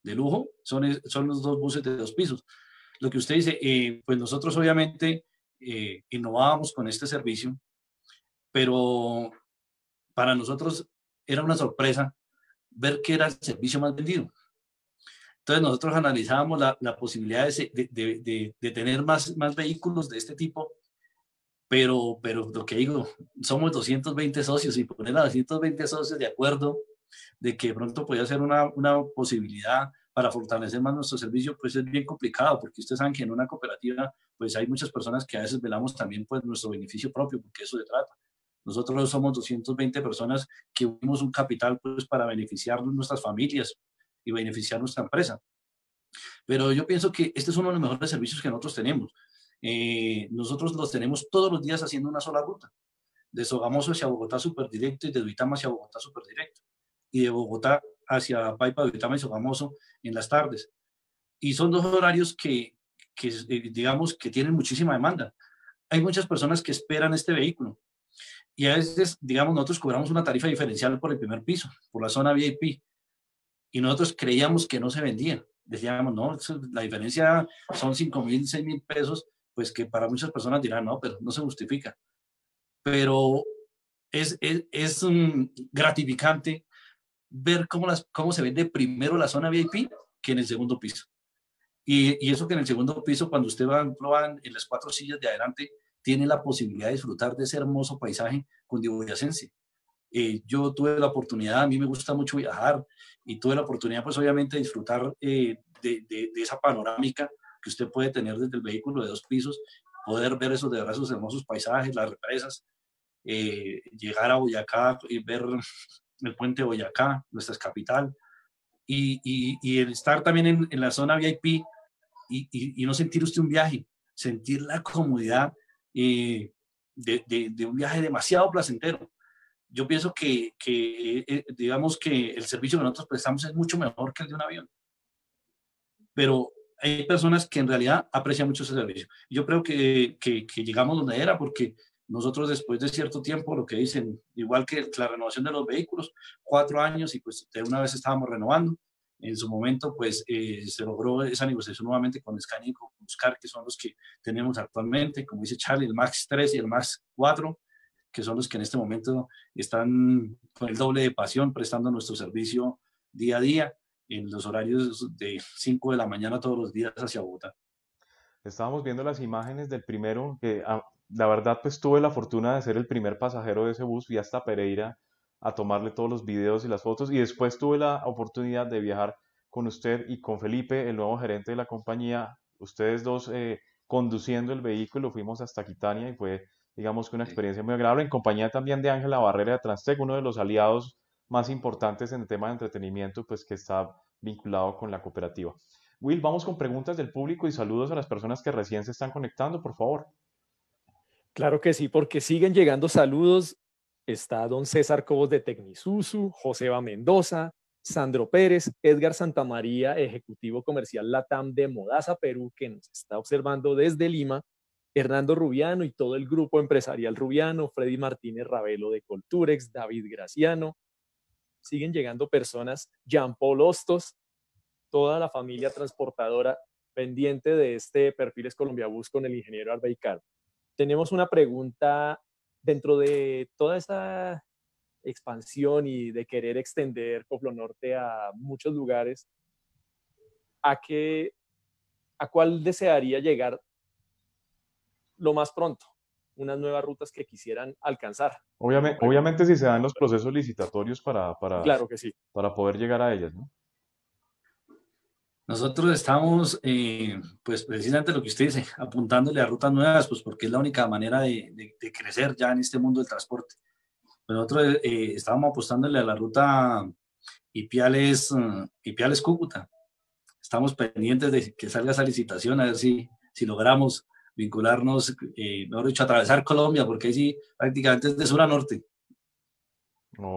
de lujo son, son los dos buses de dos pisos. Lo que usted dice, eh, pues nosotros obviamente innovábamos con este servicio, pero para nosotros era una sorpresa ver que era el servicio más vendido. Entonces nosotros analizábamos la, posibilidad de, de, tener más, más vehículos de este tipo pero, pero lo que digo, somos 220 socios y poner a 220 socios de acuerdo de que pronto podría ser una, una posibilidad para fortalecer más nuestro servicio, pues es bien complicado, porque ustedes saben que en una cooperativa, pues hay muchas personas que a veces velamos también pues nuestro beneficio propio, porque eso se trata. Nosotros somos 220 personas que unimos un capital pues para beneficiar nuestras familias y beneficiar nuestra empresa. Pero yo pienso que este es uno de los mejores servicios que nosotros tenemos. Eh, nosotros los tenemos todos los días haciendo una sola ruta. De Sogamoso hacia Bogotá súper directo y de Duitama hacia Bogotá súper directo. Y de Bogotá hacia Paipa, Duitama y Sogamoso en las tardes. Y son dos horarios que, que, eh, digamos, que tienen muchísima demanda. Hay muchas personas que esperan este vehículo. Y a veces, digamos, nosotros cobramos una tarifa diferencial por el primer piso, por la zona VIP. Y nosotros creíamos que no se vendía. Decíamos, no, la diferencia son 5 mil, 6 mil pesos pues que para muchas personas dirán, no, pero no se justifica. Pero es, es, es um, gratificante ver cómo, las, cómo se vende primero la zona VIP que en el segundo piso. Y, y eso que en el segundo piso, cuando usted va, en las cuatro sillas de adelante, tiene la posibilidad de disfrutar de ese hermoso paisaje cundiboyacense. Eh, yo tuve la oportunidad, a mí me gusta mucho viajar y tuve la oportunidad, pues obviamente, de disfrutar eh, de, de, de, esa panorámica que usted puede tener desde el vehículo de dos pisos, poder ver esos de verdad, esos hermosos paisajes, las represas, eh, llegar a Boyacá y ver el puente Boyacá, nuestra capital, y, y estar también en, la zona VIP y, no sentir usted un viaje, sentir la comodidad eh, de, un viaje demasiado placentero. Yo pienso que, eh, digamos que el servicio que nosotros prestamos es mucho mejor que el de un avión. Pero hay personas que en realidad aprecian mucho ese servicio. Yo creo que, que, llegamos donde era porque nosotros después de cierto tiempo, lo que dicen, igual que la renovación de los vehículos, cuatro años y pues de una vez estábamos renovando. En su momento, pues eh, se logró esa negociación nuevamente con Scania y con Buscar, que son los que tenemos actualmente, como dice Charlie, el Max 3 y el Max 4, que son los que en este momento están con el doble de pasión prestando nuestro servicio día a día en los horarios de 5 de la mañana todos los días hacia Bogotá. Estábamos viendo las imágenes del primero, que ah, la verdad pues tuve la fortuna de ser el primer pasajero de ese bus, fui hasta Pereira a tomarle todos los videos y las fotos y después tuve la oportunidad de viajar con usted y con Felipe, el nuevo gerente de la compañía, ustedes dos eh, conduciendo el vehículo, fuimos hasta Quitania y fue digamos que una experiencia muy agradable en compañía también de Ángela Barrera de Transtec, uno de los aliados más importantes en el tema de entretenimiento, pues que está vinculado con la cooperativa. Will, vamos con preguntas del público y saludos a las personas que recién se están conectando, por favor. Claro que sí, porque siguen llegando saludos. Está don César Cobos de Tecnisusu, Joseba Mendoza, Sandro Pérez, Edgar Santamaría, Ejecutivo Comercial Latam de Modaza, Perú, que nos está observando desde Lima, Hernando Rubiano y todo el grupo empresarial Rubiano, Freddy Martínez Ravelo de Colturex, David Graciano, siguen llegando personas, Jean Paul Hostos, toda la familia transportadora pendiente de este Perfiles Colombia Bus con el ingeniero Arbeicar. Tenemos una pregunta dentro de toda esta expansión y de querer extender Coplo Norte a muchos lugares, ¿a qué, a cuál desearía llegar lo más pronto? unas nuevas rutas que quisieran alcanzar. Obviamente, obviamente si se dan los procesos licitatorios para, para, claro que sí. para poder llegar a ellas, ¿no? Nosotros estamos, eh, pues precisamente lo que usted dice, apuntándole a rutas nuevas, pues porque es la única manera de, de, crecer ya en este mundo del transporte. Pues nosotros eh, estábamos apostándole a la ruta Ipiales, uh, Ipiales Cúcuta. Estamos pendientes de que salga esa licitación, a ver si, si logramos vincularnos, eh, mejor dicho, atravesar Colombia, porque ahí sí prácticamente es de sur a norte.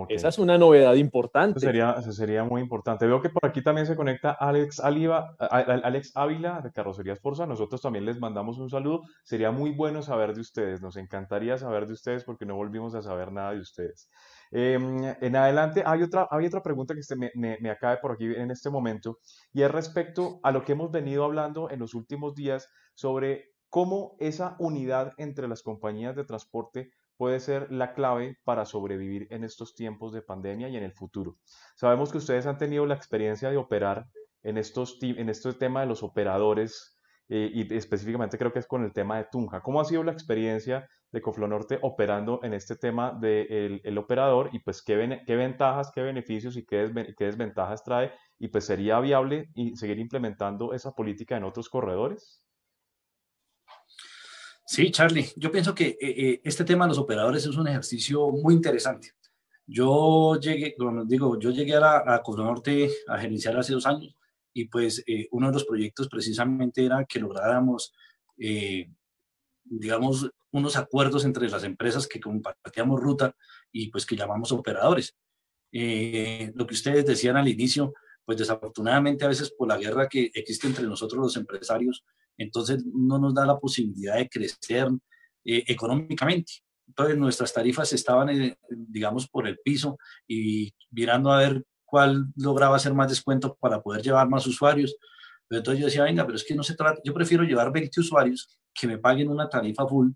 Esa es una novedad importante. Eso sería, sería muy importante. Veo que por aquí también se conecta Alex, Aliva, Alex Ávila de Carrocerías Forza. Nosotros también les mandamos un saludo. Sería muy bueno saber de ustedes. Nos encantaría saber de ustedes porque no volvimos a saber nada de ustedes. Em, en adelante, hay otra, hay otra pregunta que me, me, me acabe por aquí en este momento y es respecto a lo que hemos venido hablando en los últimos días sobre cómo esa unidad entre las compañías de transporte puede ser la clave para sobrevivir en estos tiempos de pandemia y en el futuro. Sabemos que ustedes han tenido la experiencia de operar en, estos, en este tema de los operadores eh, y específicamente creo que es con el tema de Tunja. ¿Cómo ha sido la experiencia de Coflonorte operando en este tema del el operador y pues qué, qué ventajas, qué beneficios y qué, qué desventajas trae y pues sería viable y seguir implementando esa política en otros corredores? Sí, Charlie, yo pienso que eh, eh, este tema de los operadores es un ejercicio muy interesante. Yo llegué, como digo, yo llegué a, la, a a gerenciar hace dos años y pues eh, uno de los proyectos precisamente era que lográramos, digamos, unos acuerdos entre las empresas que compartíamos ruta y pues que llamamos operadores. lo que ustedes decían al inicio, pues desafortunadamente a veces por la guerra que existe entre nosotros los empresarios, entonces no nos da la posibilidad de crecer eh, económicamente. Entonces nuestras tarifas estaban, eh, digamos, por el piso y mirando a ver cuál lograba hacer más descuento para poder llevar más usuarios. Pero entonces yo decía, venga, pero es que no se trata, yo prefiero llevar 20 usuarios que me paguen una tarifa full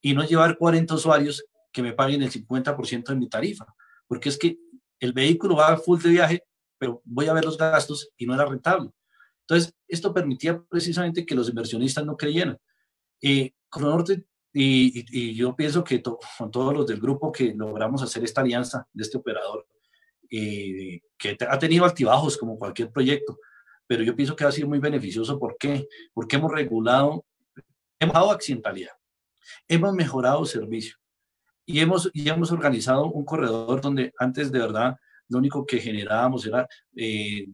y no llevar 40 usuarios que me paguen el 50% de mi tarifa, porque es que el vehículo va full de viaje, pero voy a ver los gastos y no era rentable. Entonces, esto permitía precisamente que los inversionistas no creyeran. Eh, Cronorte, y, y, yo pienso que con todos los del grupo que logramos hacer esta alianza de este operador, eh, que ha tenido altibajos como cualquier proyecto, pero yo pienso que ha sido muy beneficioso. ¿Por qué? Porque hemos regulado, hemos dado accidentalidad, hemos mejorado servicio y hemos, y hemos organizado un corredor donde antes de verdad lo único que generábamos era eh,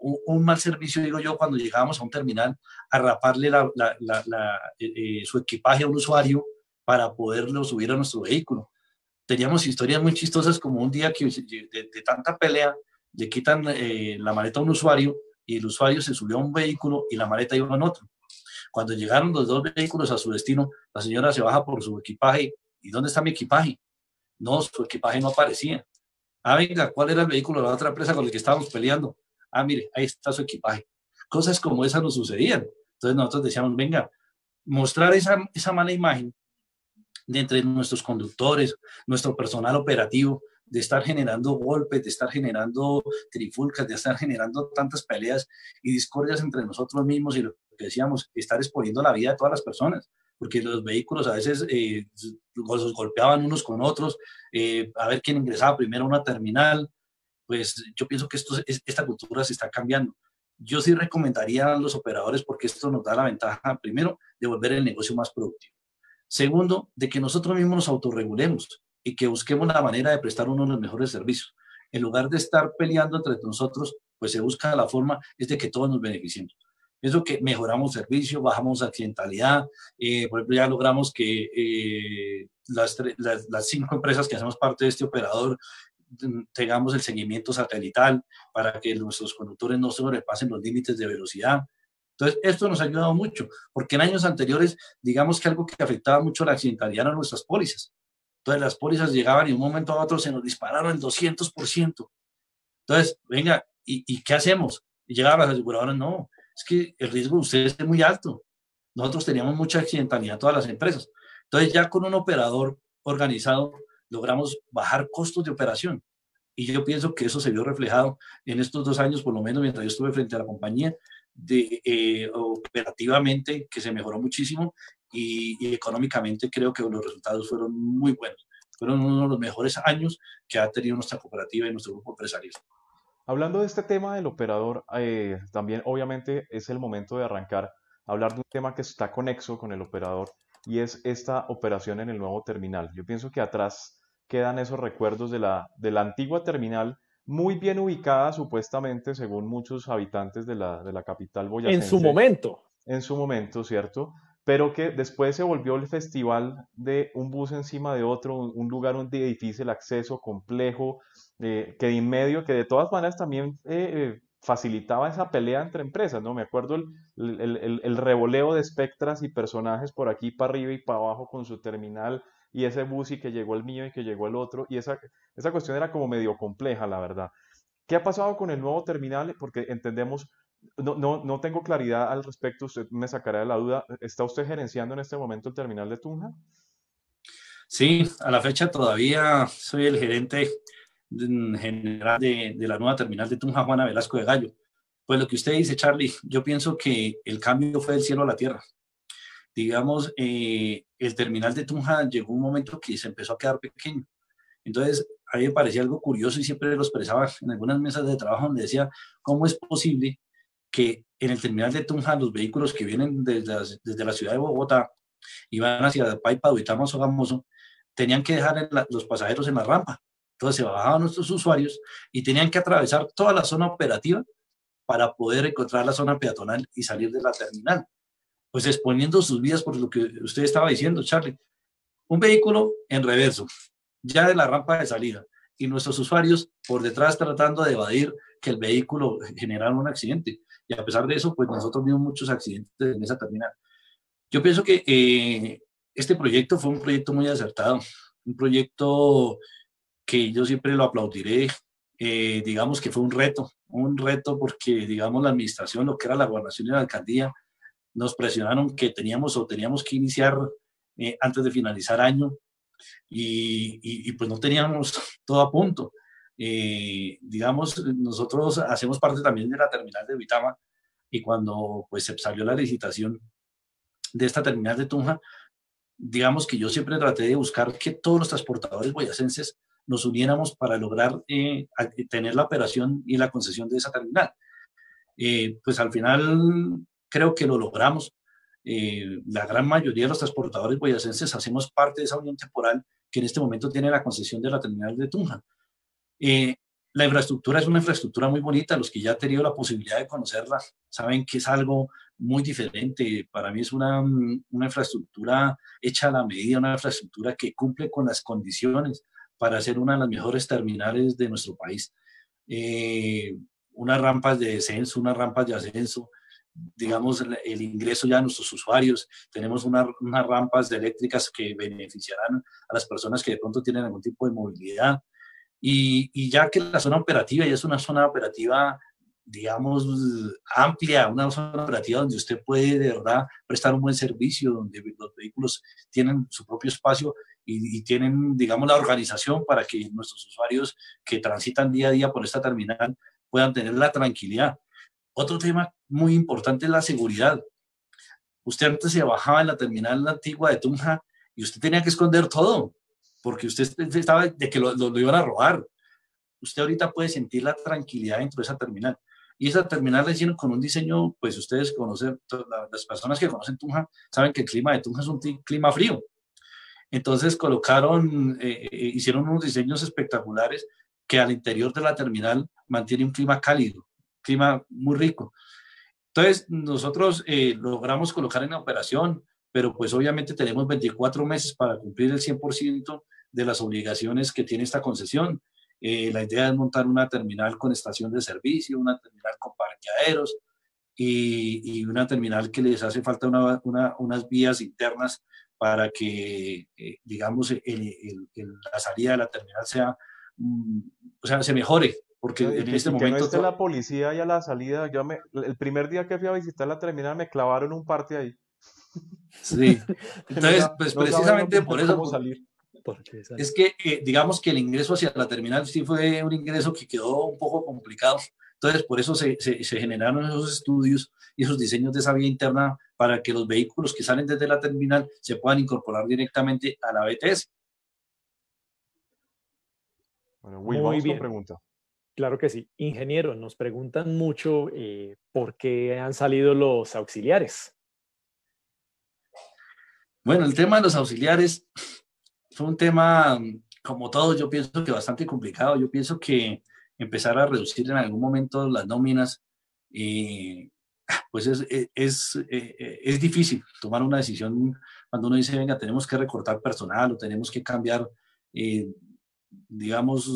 un, mal servicio, digo yo, cuando llegábamos a un terminal a raparle eh, eh, su equipaje a un usuario para poderlo subir a nuestro vehículo. Teníamos historias muy chistosas como un día que de, tanta pelea le quitan eh, la maleta a un usuario y el usuario se subió a un vehículo y la maleta iba en otro. Cuando llegaron los dos vehículos a su destino, la señora se baja por su equipaje. ¿Y dónde está mi equipaje? No, su equipaje no aparecía. Ah, venga, ¿cuál era el vehículo de la otra empresa con el que estábamos peleando? ah, mire, ahí está su equipaje. Cosas como esas nos sucedían. Entonces nosotros decíamos, venga, mostrar esa, mala imagen de entre nuestros conductores, nuestro personal operativo, de estar generando golpes, de estar generando trifulcas, de estar generando tantas peleas y discordias entre nosotros mismos y lo que decíamos, estar exponiendo la vida de todas las personas, porque los vehículos a veces eh, los golpeaban unos con otros, eh, a ver quién ingresaba primero a una terminal, pues yo pienso que esto, esta cultura se está cambiando. Yo sí recomendaría a los operadores porque esto nos da la ventaja, primero, de volver el negocio más productivo. Segundo, de que nosotros mismos nos autorregulemos y que busquemos la manera de prestar uno de los mejores servicios. En lugar de estar peleando entre nosotros, pues se busca la forma es de que todos nos beneficiemos. Eso que mejoramos servicio, bajamos accidentalidad, eh, por ejemplo, ya logramos que eh, las, las, cinco empresas que hacemos parte de este operador tengamos el seguimiento satelital para que nuestros conductores no sobrepasen los límites de velocidad. Entonces, esto nos ha ayudado mucho, porque en años anteriores, digamos que algo que afectaba mucho la accidentalidad eran nuestras pólizas. Entonces, las pólizas llegaban y de un momento a otro se nos dispararon el 200%. Entonces, venga, ¿y, qué hacemos? Y llegaban las aseguradoras, no, es que el riesgo de ustedes es muy alto. Nosotros teníamos mucha accidentalidad, todas las empresas. Entonces, ya con un operador organizado, logramos bajar costos de operación. Y yo pienso que eso se vio reflejado en estos dos años, por lo menos mientras yo estuve frente a la compañía, de, eh, operativamente, que se mejoró muchísimo y, económicamente creo que los resultados fueron muy buenos. Fueron uno de los mejores años que ha tenido nuestra cooperativa y nuestro grupo empresarial. Hablando de este tema del operador, eh, también obviamente es el momento de arrancar a hablar de un tema que está conexo con el operador y es esta operación en el nuevo terminal. Yo pienso que atrás quedan esos recuerdos de la, de la antigua terminal, muy bien ubicada supuestamente, según muchos habitantes de la, de la capital boyacense. En su momento. En su momento, ¿cierto? Pero que después se volvió el festival de un bus encima de otro, un, lugar de difícil acceso, complejo, eh, que de inmedio, que de todas maneras también eh, facilitaba esa pelea entre empresas, ¿no? Me acuerdo el, revoleo de espectras y personajes por aquí para arriba y para abajo con su terminal y ese bus y que llegó el mío y que llegó el otro y esa, esa cuestión era como medio compleja, la verdad. ¿Qué ha pasado con el nuevo terminal? Porque entendemos, no, no, no tengo claridad al respecto, usted me sacará de la duda, ¿está usted gerenciando en este momento el terminal de Tunja? Sí, a la fecha todavía soy el gerente general de, la nueva terminal de Tunja, Juana Velasco de Gallo. Pues lo que usted dice, Charlie, yo pienso que el cambio fue del cielo a la tierra. Digamos, eh, el terminal de Tunja llegó un momento que se empezó a quedar pequeño. Entonces, a mí me parecía algo curioso y siempre lo expresaba en algunas mesas de trabajo donde decía, ¿cómo es posible que en el terminal de Tunja los vehículos que vienen desde desde la ciudad de Bogotá y van hacia Paipa, Duitama o Gamoso, tenían que dejar los pasajeros en la rampa? Entonces se bajaban nuestros usuarios y tenían que atravesar toda la zona operativa para poder encontrar la zona peatonal y salir de la terminal. Pues exponiendo sus vidas por lo que usted estaba diciendo, Charlie. Un vehículo en reverso, ya de la rampa de salida, y nuestros usuarios por detrás tratando de evadir que el vehículo generara un accidente. Y a pesar de eso, pues nosotros vimos muchos accidentes en esa terminal. Yo pienso que eh, este proyecto fue un proyecto muy acertado, un proyecto que yo siempre lo aplaudiré. Eh, digamos que fue un reto, un reto porque, digamos, la administración, lo que era la gobernación y la alcaldía, nos presionaron que teníamos o teníamos que iniciar eh, antes de finalizar año y, y, pues no teníamos todo a punto. Eh, digamos, nosotros hacemos parte también de la terminal de Vitama y cuando pues se salió la licitación de esta terminal de Tunja, digamos que yo siempre traté de buscar que todos los transportadores boyacenses nos uniéramos para lograr eh, tener la operación y la concesión de esa terminal. Eh, pues al final creo que lo logramos. Eh, la gran mayoría de los transportadores boyacenses hacemos parte de esa unión temporal que en este momento tiene la concesión de la terminal de Tunja. La infraestructura es una infraestructura muy bonita. Los que ya han tenido la posibilidad de conocerla saben que es algo muy diferente. Para mí es una, una infraestructura hecha a la medida, una infraestructura que cumple con las condiciones para ser una de las mejores terminales de nuestro país. Eh, unas rampas de descenso, unas rampas de ascenso, digamos, el ingreso ya a nuestros usuarios. Tenemos unas rampas eléctricas que beneficiarán a las personas que de pronto tienen algún tipo de movilidad. Y, y, ya que la zona operativa ya es una zona operativa, digamos, amplia, una zona operativa donde usted puede de verdad prestar un buen servicio, donde los vehículos tienen su propio espacio, y, tienen, digamos, la organización para que nuestros usuarios que transitan día a día por esta terminal puedan tener la tranquilidad. Otro tema muy importante es la seguridad. Usted antes se bajaba en la terminal antigua de Tunja y usted tenía que esconder todo, porque usted estaba de que lo, lo, iban a robar. Usted ahorita puede sentir la tranquilidad dentro de esa terminal. Y esa terminal la hicieron con un diseño, pues ustedes conocen, las personas que conocen Tunja saben que el clima de Tunja es un clima frío. Entonces colocaron, eh, eh, hicieron unos diseños espectaculares que al interior de la terminal mantiene un clima cálido, clima muy rico. Entonces nosotros eh, logramos colocar en operación, pero pues obviamente tenemos 24 meses para cumplir el 100% de las obligaciones que tiene esta concesión. la idea es montar una terminal con estación de servicio, una terminal con parqueaderos y, y una terminal que les hace falta unas vías internas para que, eh, digamos, la salida de la terminal sea, mm, o sea, se mejore, porque en este momento... Que no esté la policía y a la salida, yo me, el primer día que fui a visitar la terminal me clavaron un parte ahí. Sí, [laughs] entonces, pues precisamente por eso... Salir. Es que, eh, digamos que el ingreso hacia la terminal sí fue un ingreso que quedó un poco complicado. Entonces, por eso se, se, se generaron esos estudios y esos diseños de esa vía interna para que los vehículos que salen desde la terminal se puedan incorporar directamente a la BTS. Bueno, Will, Muy bien. pregunta. Claro que sí. Ingeniero, nos preguntan mucho eh, por qué han salido los auxiliares. Bueno, el tema de los auxiliares fue un tema, como todos, yo pienso que bastante complicado. Yo pienso que empezar a reducir en algún momento las nóminas, eh, pues es, e, es, e, e, es, difícil tomar una decisión cuando uno dice, venga, tenemos que recortar personal o tenemos que cambiar, eh, digamos,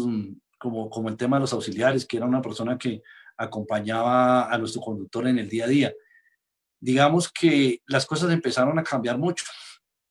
como, como el tema de los auxiliares, que era una persona que acompañaba a nuestro conductor en el día a día. Digamos que las cosas empezaron a cambiar mucho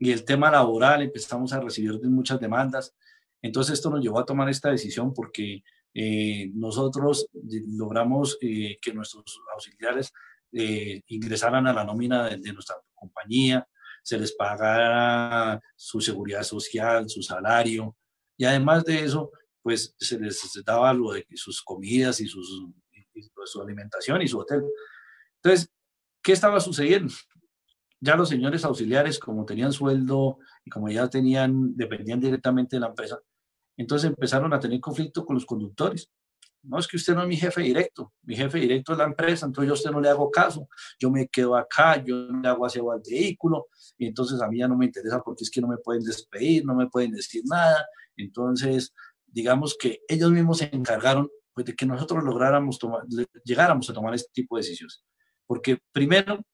y el tema laboral empezamos a recibir muchas demandas. Entonces esto nos llevó a tomar esta decisión porque eh, nosotros logramos eh, que nuestros auxiliares eh, ingresaran a la nómina de, de, nuestra compañía, se les pagara su seguridad social, su salario y además de eso, pues se les daba lo de sus comidas y, sus, y su alimentación y su hotel. Entonces, ¿qué estaba sucediendo? Ya los señores auxiliares, como tenían sueldo y como ya tenían, dependían directamente de la empresa, entonces empezaron a tener conflicto con los conductores. No, es que usted no es mi jefe directo, mi jefe directo es la empresa, entonces yo a usted no le hago caso, yo me quedo acá, yo no le hago aseo al vehículo, y entonces a mí ya no me interesa porque es que no me pueden despedir, no me pueden decir nada, entonces digamos que ellos mismos se encargaron pues, de que nosotros lográramos tomar, llegáramos a tomar este tipo de decisiones. Porque primero,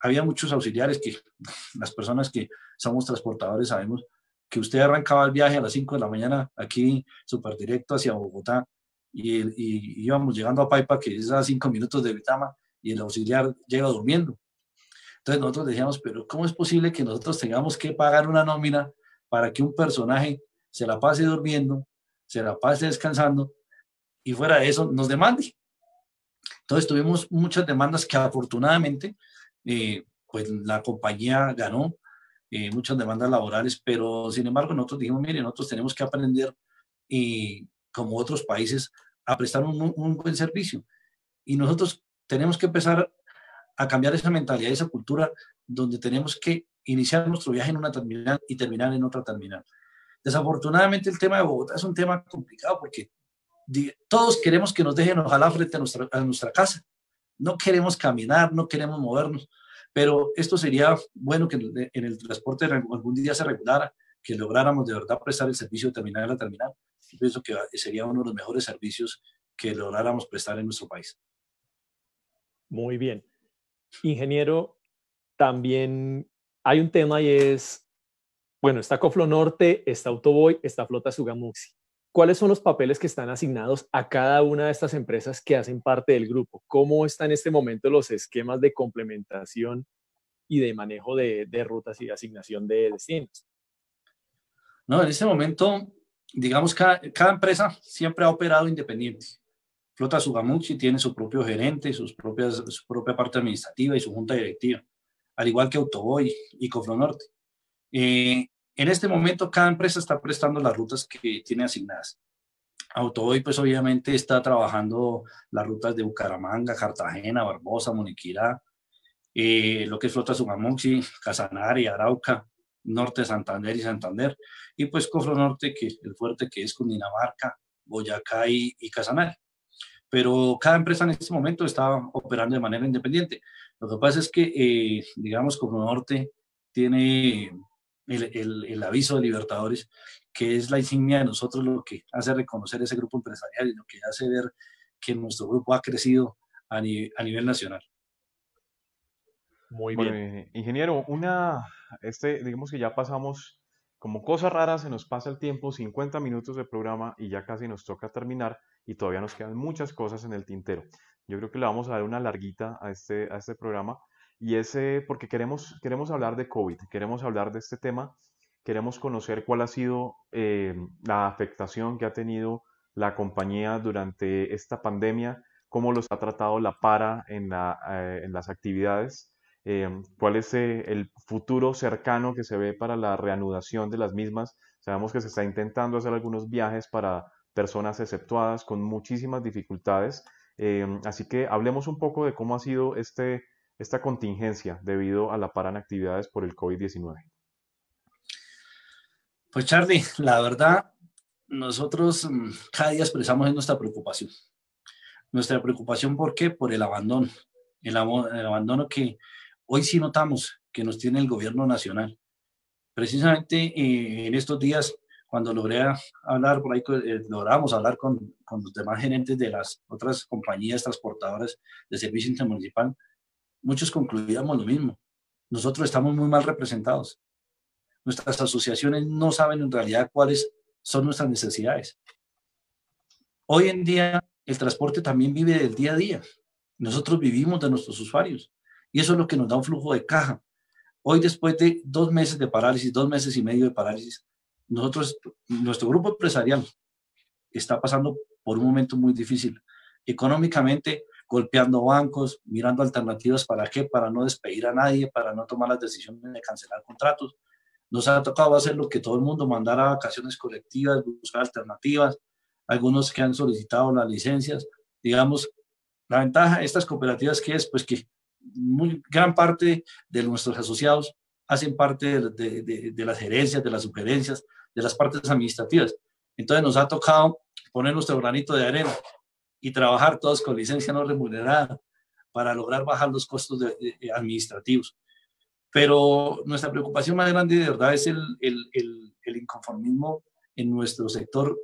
había muchos auxiliares que [laughs] las personas que somos transportadores sabemos que usted arrancaba el viaje a las 5 de la mañana aquí súper directo hacia Bogotá y, íbamos llegando a Paipa, que es a 5 minutos de Vitama, y el auxiliar llega durmiendo. Entonces nosotros decíamos, pero ¿cómo es posible que nosotros tengamos que pagar una nómina para que un personaje se la pase durmiendo, se la pase descansando y fuera de eso nos demande? Entonces tuvimos muchas demandas que afortunadamente eh, pues la compañía ganó eh, muchas demandas laborales, pero sin embargo nosotros dijimos, mire, nosotros tenemos que aprender, y como otros países, a prestar un, un, buen servicio. Y nosotros tenemos que empezar a cambiar esa mentalidad, esa cultura, donde tenemos que iniciar nuestro viaje en una terminal y terminar en otra terminal. Desafortunadamente el tema de Bogotá es un tema complicado porque todos queremos que nos dejen ojalá frente a nuestra, a nuestra casa. No queremos caminar, no queremos movernos, pero esto sería bueno que en el transporte algún día se regulara, que lográramos de verdad prestar el servicio de terminal a terminal. Yo pienso que sería uno de los mejores servicios que lográramos prestar en nuestro país. Muy bien. Ingeniero, también hay un tema y es, bueno, está Coflo Norte, está Autoboy, está Flota Sugamuxi. ¿Cuáles son los papeles que están asignados a cada una de estas empresas que hacen parte del grupo? ¿Cómo están en este momento los esquemas de complementación y de manejo de, rutas y de asignación de destinos? No, en este momento, digamos, cada, cada empresa siempre ha operado independiente. Flota Sugamuxi tiene su propio gerente, sus propias, su propia parte administrativa y su junta directiva, al igual que Autoboy y Cofronorte. Eh, en este momento, cada empresa está prestando las rutas que tiene asignadas. Autoboy, pues obviamente está trabajando las rutas de Bucaramanga, Cartagena, Barbosa, Moniquirá, eh, lo que es Flota Sumamoxi, Casanare, Arauca, Norte Santander y Santander, y pues Cofro Norte, que el fuerte que es Cundinamarca, Boyacá y, y Casanare. Pero cada empresa en este momento está operando de manera independiente. Lo que pasa es que, eh, digamos, Cofro Norte tiene el, aviso de Libertadores, que es la insignia de nosotros, lo que hace reconocer ese grupo empresarial y lo que hace ver que nuestro grupo ha crecido a, nivel nacional. Muy bien. Ingeniero, una, este, digamos que ya pasamos como cosas raras, se nos pasa el tiempo, 50 minutos de programa y ya casi nos toca terminar y todavía nos quedan muchas cosas en el tintero. Yo creo que le vamos a dar una larguita a este, a este programa y ese, porque queremos, queremos hablar de COVID, queremos hablar de este tema, queremos conocer cuál ha sido eh, la afectación que ha tenido la compañía durante esta pandemia, cómo los ha tratado la para en, la, eh, en las actividades, eh, cuál es el futuro cercano que se ve para la reanudación de las mismas. Sabemos que se está intentando hacer algunos viajes para personas exceptuadas con muchísimas dificultades. así que hablemos un poco de cómo ha sido este esta contingencia debido a la para en actividades por el COVID-19? Pues Charlie, la verdad, nosotros mm, cada día expresamos nuestra preocupación. Nuestra preocupación, ¿por qué? Por el abandono. El, el abandono que hoy sí notamos que nos tiene el gobierno nacional. Precisamente eh, en estos días, cuando logré hablar por ahí, eh, logramos hablar con, con, los demás gerentes de las otras compañías transportadoras de servicio intermunicipal, muchos concluíamos lo mismo. Nosotros estamos muy mal representados. Nuestras asociaciones no saben en realidad cuáles son nuestras necesidades. Hoy en día el transporte también vive del día a día. Nosotros vivimos de nuestros usuarios y eso es lo que nos da un flujo de caja. Hoy después de dos meses de parálisis, dos meses y medio de parálisis, nosotros, nuestro grupo empresarial está pasando por un momento muy difícil. Económicamente, golpeando bancos, mirando alternativas para qué, para no despedir a nadie, para no tomar las decisiones de cancelar contratos. Nos ha tocado hacer lo que todo el mundo, mandar a vacaciones colectivas, buscar alternativas, algunos que han solicitado las licencias. Digamos, la ventaja de estas cooperativas que es, pues que muy, gran parte de nuestros asociados hacen parte de, de, de, las gerencias, de las sugerencias, de las partes administrativas. Entonces nos ha tocado poner nuestro granito de arena y trabajar todos con licencia no remunerada para lograr bajar los costos administrativos. Pero nuestra preocupación más grande de verdad es el, el, el, el, inconformismo en nuestro sector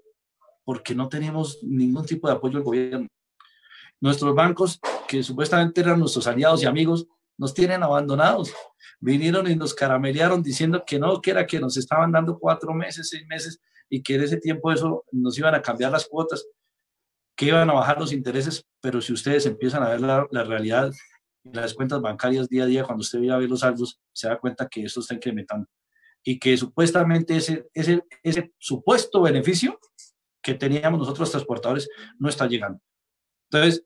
porque no tenemos ningún tipo de apoyo del gobierno. Nuestros bancos, que supuestamente eran nuestros aliados y amigos, nos tienen abandonados. Vinieron y nos caramelearon diciendo que no, que era que nos estaban dando cuatro meses, seis meses y que en ese tiempo eso nos iban a cambiar las cuotas que iban a bajar los intereses, pero si ustedes empiezan a ver la, realidad, las cuentas bancarias día a día, cuando usted a ver los saldos, se da cuenta que esto está incrementando y que supuestamente ese, ese supuesto beneficio que teníamos nosotros transportadores no está llegando. Entonces,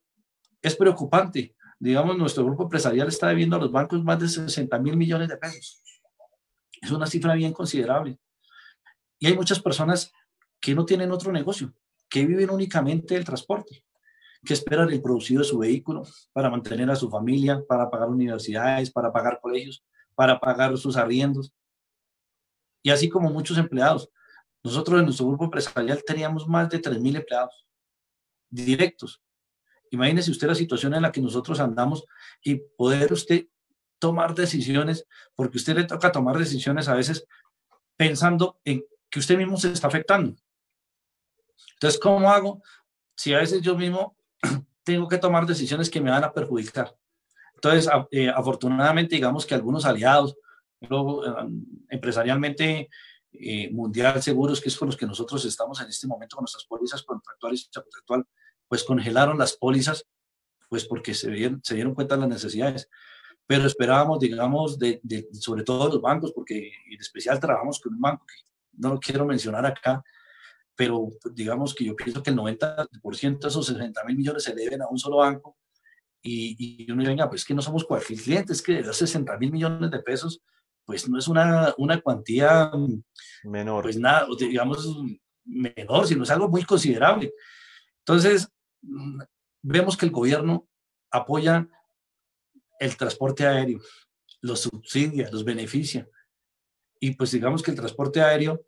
es preocupante. Digamos, nuestro grupo empresarial está debiendo a los bancos más de 60 mil millones de pesos. Es una cifra bien considerable. Y hay muchas personas que no tienen otro negocio que viven únicamente del transporte, que esperan el producido de su vehículo para mantener a su familia, para pagar universidades, para pagar colegios, para pagar sus arriendos. Y así como muchos empleados. Nosotros en nuestro grupo empresarial teníamos más de 3.000 empleados directos. Imagínese usted la situación en la que nosotros andamos y poder usted tomar decisiones, porque usted le toca tomar decisiones a veces pensando en que usted mismo se está afectando. Entonces, ¿cómo hago si a veces yo mismo [clears throat] tengo que tomar decisiones que me van a perjudicar? Entonces, eh, afortunadamente, digamos que algunos aliados, luego, eh, empresarialmente, eh, Mundial Seguros, que es con los que nosotros estamos en este momento con nuestras pólizas contractuales pues congelaron las pólizas, pues porque se dieron, se dieron cuenta las necesidades. Pero esperábamos, digamos, sobre todo los bancos, porque en especial trabajamos con un banco que no lo quiero mencionar acá, pero pues, digamos que yo pienso que el 90% de esos 60 mil millones se deben a un solo banco y, y uno dice, venga, pues que no somos cualquier cliente, es que de 60 mil millones de pesos, pues no es una, una cuantía menor. Pues nada, digamos, menor, sino es algo muy considerable. Entonces, vemos que el gobierno apoya el transporte aéreo, los subsidia, los beneficia. Y pues digamos que el transporte aéreo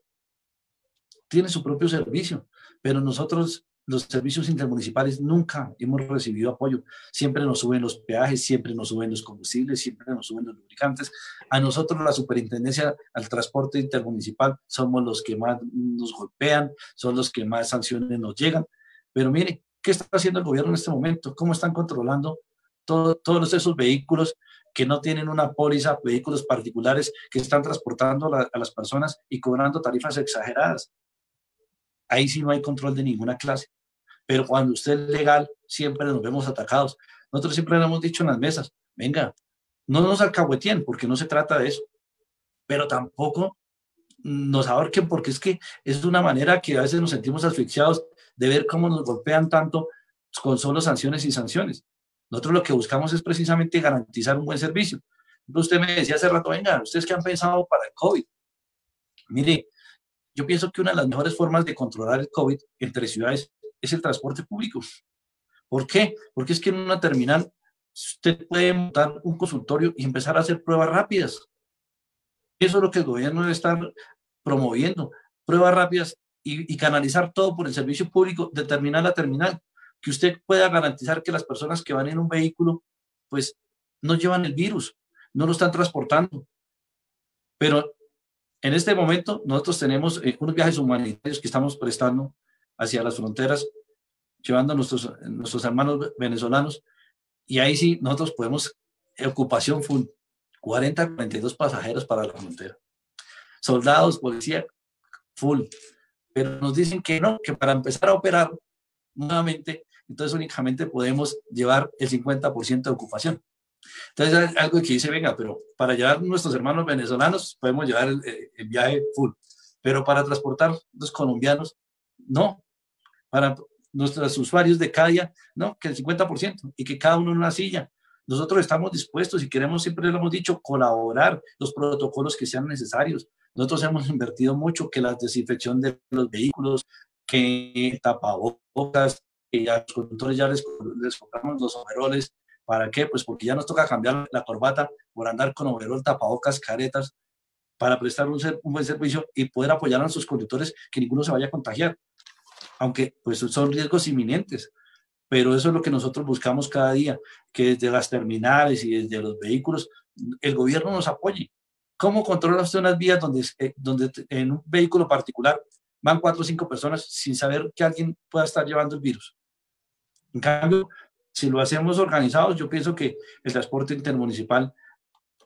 tiene su propio servicio, pero nosotros, los servicios intermunicipales, nunca hemos recibido apoyo. Siempre nos suben los peajes, siempre nos suben los combustibles, siempre nos suben los lubricantes. A nosotros, la superintendencia al transporte intermunicipal, somos los que más nos golpean, son los que más sanciones nos llegan. Pero mire, ¿qué está haciendo el gobierno en este momento? ¿Cómo están controlando todo, todos esos vehículos que no tienen una póliza, vehículos particulares que están transportando a las personas y cobrando tarifas exageradas? Ahí sí no hay control de ninguna clase. Pero cuando usted es legal, siempre nos vemos atacados. Nosotros siempre le hemos dicho en las mesas, venga, no nos alcahuetien, porque no se trata de eso. Pero tampoco nos ahorquen, porque es que es una manera que a veces nos sentimos asfixiados de ver cómo nos golpean tanto con solo sanciones y sanciones. Nosotros lo que buscamos es precisamente garantizar un buen servicio. Usted me decía hace rato, venga, ¿ustedes qué han pensado para el COVID? Mire, yo pienso que una de las mejores formas de controlar el COVID entre ciudades es el transporte público. ¿Por qué? Porque es que en una terminal usted puede montar un consultorio y empezar a hacer pruebas rápidas. Eso es lo que el gobierno debe estar promoviendo, pruebas rápidas y, canalizar todo por el servicio público de terminal a terminal, que usted pueda garantizar que las personas que van en un vehículo, pues no llevan el virus, no lo están transportando. Pero en este momento nosotros tenemos eh, unos viajes humanitarios que estamos prestando hacia las fronteras, llevando a nuestros, hermanos venezolanos, y ahí sí nosotros podemos, ocupación full, 40, 42 pasajeros para la frontera. Soldados, policía, full. Pero nos dicen que no, que para empezar a operar nuevamente, entonces únicamente podemos llevar el 50% de ocupación. Entonces, algo que dice, venga, pero para llevar nuestros hermanos venezolanos podemos llevar el, el viaje full, pero para transportar los colombianos, no. Para nuestros usuarios de cada día, no, que el 50% y que cada uno en una silla. Nosotros estamos dispuestos y queremos, siempre lo hemos dicho, colaborar los protocolos que sean necesarios. Nosotros hemos invertido mucho que la desinfección de los vehículos, que tapabocas, que ya los conductores ya les, les compramos los overoles. ¿Para qué? Pues porque ya nos toca cambiar la corbata por andar con overol, tapabocas, caretas, para prestar un, buen servicio y poder apoyar a nuestros conductores que ninguno se vaya a contagiar. Aunque pues son riesgos inminentes pero eso es lo que nosotros buscamos cada día, que desde las terminales y desde los vehículos el gobierno nos apoye. ¿Cómo controla usted unas vías donde, eh, donde en un vehículo particular van cuatro o cinco personas sin saber que alguien pueda estar llevando el virus? En cambio, si lo hacemos organizados, yo pienso que el transporte intermunicipal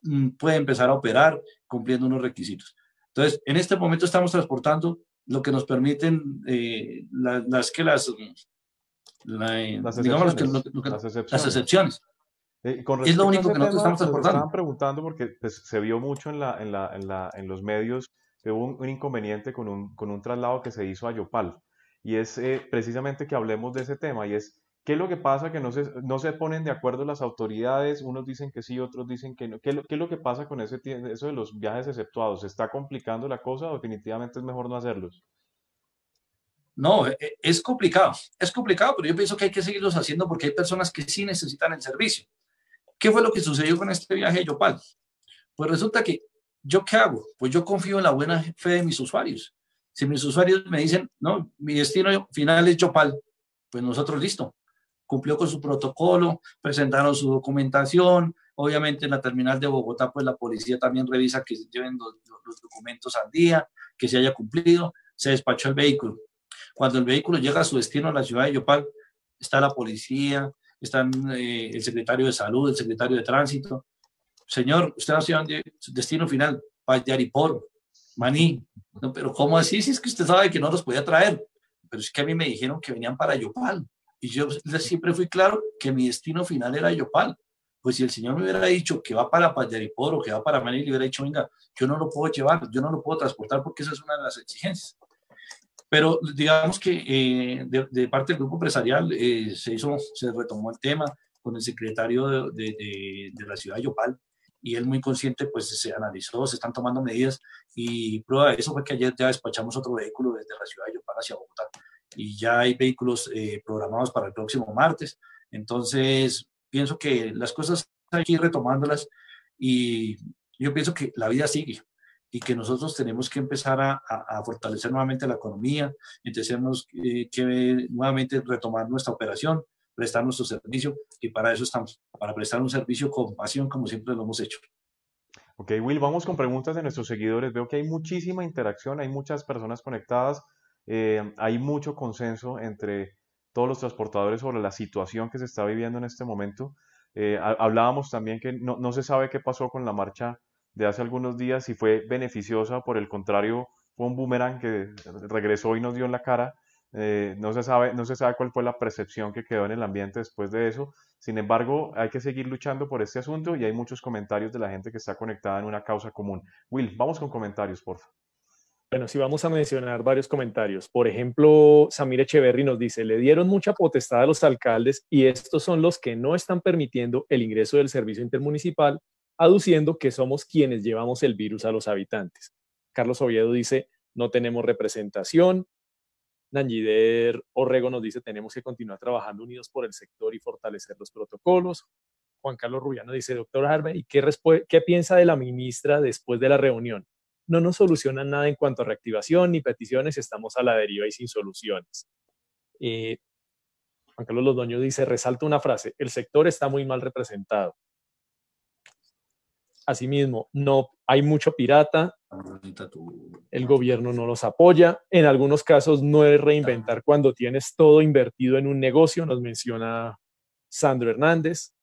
mm, puede empezar a operar cumpliendo unos requisitos. Entonces, en este momento estamos transportando lo que nos permiten eh, las que las las, excepciones. es lo único que nosotros estamos abordando. Estaban preguntando porque pues, se vio mucho en, la, en, la, en, la, en los medios que hubo un, inconveniente con un, con un, traslado que se hizo a Yopal. Y es eh, precisamente que hablemos de ese tema. Y es, ¿qué es lo que pasa? Que no se, no se ponen de acuerdo las autoridades. Unos dicen que sí, otros dicen que no. ¿Qué, es lo que pasa con ese, eso de los viajes exceptuados? ¿Se está complicando la cosa o definitivamente es mejor no hacerlos? No, e, e, es complicado, es complicado, pero yo pienso que hay que seguirlos haciendo porque hay personas que sí necesitan el servicio. ¿Qué fue lo que sucedió con este viaje a Yopal? Pues resulta que, ¿yo qué hago? Pues yo confío en la buena fe de mis usuarios. Si mis usuarios me dicen, no, mi destino final es Yopal, pues nosotros listo. Cumplió con su protocolo, presentaron su documentación. Obviamente en la terminal de Bogotá, pues la policía también revisa que se lleven los, documentos al día, que se haya cumplido. Se despachó el vehículo cuando el vehículo llega a su destino en la ciudad de Yopal, está la policía, están eh, el secretario de salud, el secretario de tránsito. Señor, usted va a su destino final, Payaripor, Maní. No, pero ¿cómo así? Si es que usted sabe que no los podía traer. Pero es que a mí me dijeron que venían para Yopal. Y yo siempre fui claro que mi destino final era Yopal. Pues si el señor me hubiera dicho que va para Payaripor o que va para Maní, le hubiera dicho, venga, yo no lo puedo llevar, yo no lo puedo transportar porque esa es una de las exigencias. Pero digamos que eh, de, parte del grupo empresarial eh, se hizo, se retomó el tema con el secretario de, de, la ciudad de Yopal y él muy consciente pues se analizó, se están tomando medidas y prueba de eso fue que ayer ya despachamos otro vehículo desde la ciudad de Yopal hacia Bogotá y ya hay vehículos eh, programados para el próximo martes. Entonces, pienso que las cosas hay que ir retomándolas y yo pienso que la vida sigue y que nosotros tenemos que empezar a, a, fortalecer nuevamente la economía, tenemos eh, que nuevamente retomar nuestra operación, prestar nuestro servicio y para eso estamos, para prestar un servicio con pasión como siempre lo hemos hecho. Ok, Will, vamos con preguntas de nuestros seguidores. Veo que hay muchísima interacción, hay muchas personas conectadas, eh, hay mucho consenso entre todos los transportadores sobre la situación que se está viviendo en este momento. Eh, hablábamos también que no, se sabe qué pasó con la marcha de hace algunos días, si fue beneficiosa, por el contrario, fue un boomerang que regresó y nos dio en la cara. Eh, no, se sabe, no se sabe cuál fue la percepción que quedó en el ambiente después de eso. Sin embargo, hay que seguir luchando por este asunto y hay muchos comentarios de la gente que está conectada en una causa común. Will, vamos con comentarios, por favor. Bueno, sí vamos a mencionar varios comentarios. Por ejemplo, Samir Echeverry nos dice, le dieron mucha potestad a los alcaldes y estos son los que no están permitiendo el ingreso del servicio intermunicipal aduciendo que somos quienes llevamos el virus a los habitantes. Carlos Oviedo dice, no tenemos representación. Nangider Orrego nos dice, tenemos que continuar trabajando unidos por el sector y fortalecer los protocolos. Juan Carlos Rubiano dice, doctor Harvey, ¿y qué, qué piensa de la ministra después de la reunión? No nos solucionan nada en cuanto a reactivación ni peticiones, estamos a la deriva y sin soluciones. Eh, Juan Carlos Lodoño dice, resalta una frase, el sector está muy mal representado. Asimismo, no hay mucho pirata, el gobierno no los apoya, en algunos casos no es reinventar cuando tienes todo invertido en un negocio, nos menciona Sandro Hernández.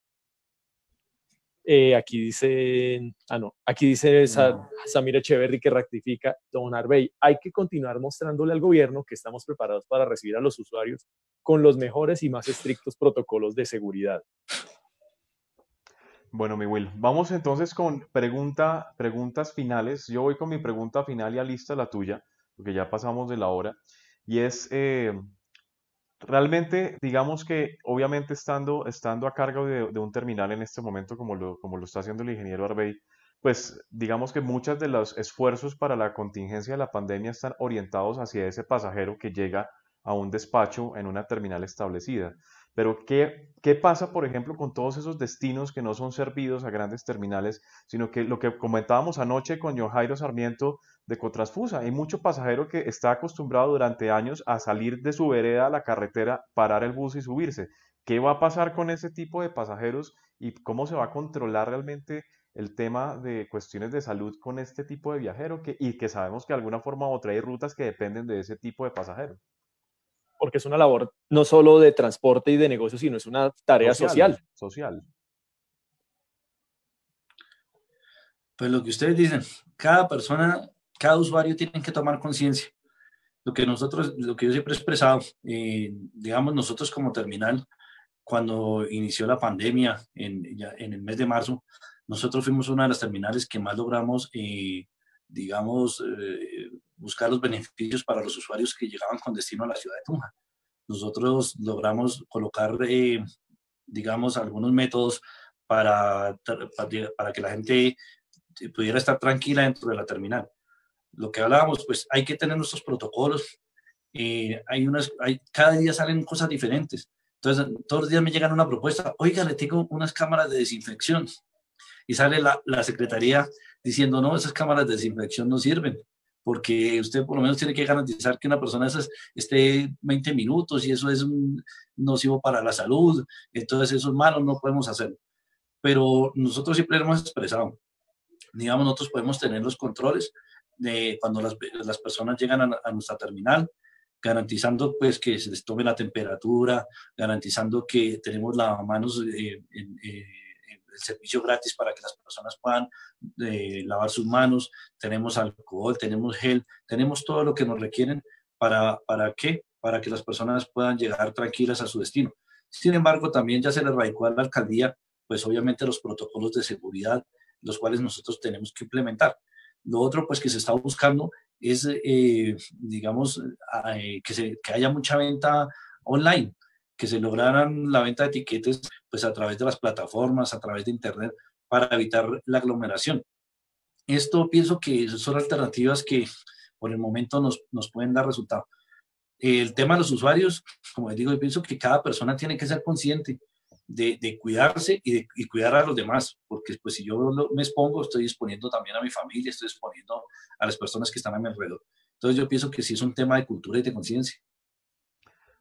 Eh, aquí dice, ah no, aquí dice Samir Echeverry que rectifica, Don Arbey, hay que continuar mostrándole al gobierno que estamos preparados para recibir a los usuarios con los mejores y más estrictos protocolos de seguridad. Bueno, mi Will, vamos entonces con pregunta, preguntas finales. Yo voy con mi pregunta final y lista la tuya, porque ya pasamos de la hora. Y es, eh, realmente, digamos que obviamente estando, estando a cargo de, un terminal en este momento, como lo, como lo está haciendo el ingeniero Arbey, pues digamos que muchos de los esfuerzos para la contingencia de la pandemia están orientados hacia ese pasajero que llega a un despacho en una terminal establecida. Pero ¿qué, ¿qué pasa, por ejemplo, con todos esos destinos que no son servidos a grandes terminales, sino que lo que comentábamos anoche con John Jairo Sarmiento de Cotrasfusa, hay mucho pasajero que está acostumbrado durante años a salir de su vereda a la carretera, parar el bus y subirse. ¿Qué va a pasar con ese tipo de pasajeros y cómo se va a controlar realmente el tema de cuestiones de salud con este tipo de viajero que, y que sabemos que de alguna forma u otra hay rutas que dependen de ese tipo de pasajero? Porque es una labor no solo de transporte y de negocio, sino es una tarea social. Social. Pues lo que ustedes dicen, cada persona, cada usuario tiene que tomar conciencia. Lo que nosotros, lo que yo siempre he expresado, eh, digamos nosotros como terminal, cuando inició la pandemia en, en, el mes de marzo, nosotros fuimos una de las terminales que más logramos, eh, digamos, eh, buscar los beneficios para los usuarios que llegaban con destino a la ciudad de Tunja. Nosotros logramos colocar, eh, digamos, algunos métodos para, para que la gente pudiera estar tranquila dentro de la terminal. Lo que hablábamos, pues hay que tener nuestros protocolos. Eh, hay unas, hay, cada día salen cosas diferentes. Entonces, todos los días me llegan una propuesta, oiga, le tengo unas cámaras de desinfección. Y sale la, la secretaría diciendo, no, esas cámaras de desinfección no sirven porque usted por lo menos tiene que garantizar que una persona esas esté 20 minutos y eso es nocivo para la salud, entonces eso es malo, no podemos hacerlo. Pero nosotros siempre hemos expresado, digamos, nosotros podemos tener los controles de cuando las, las personas llegan a, nuestra terminal, garantizando pues que se les tome la temperatura, garantizando que tenemos lavamanos eh, en, eh, el servicio gratis para que las personas puedan eh, lavar sus manos, tenemos alcohol, tenemos gel, tenemos todo lo que nos requieren para, ¿para qué? Para que las personas puedan llegar tranquilas a su destino. Sin embargo, también ya se le radicó a la alcaldía, pues obviamente los protocolos de seguridad, los cuales nosotros tenemos que implementar. Lo otro, pues que se está buscando es, eh, digamos, eh, que, se, que haya mucha venta online que se lograran la venta de etiquetes pues a través de las plataformas, a través de Internet, para evitar la aglomeración. Esto pienso que son alternativas que por el momento nos, nos pueden dar resultado. El tema de los usuarios, como les digo, yo pienso que cada persona tiene que ser consciente de, cuidarse y de cuidar a los demás, porque pues si yo me expongo, estoy exponiendo también a mi familia, estoy exponiendo a las personas que están a mi alrededor. Entonces yo pienso que sí es un tema de cultura y de conciencia.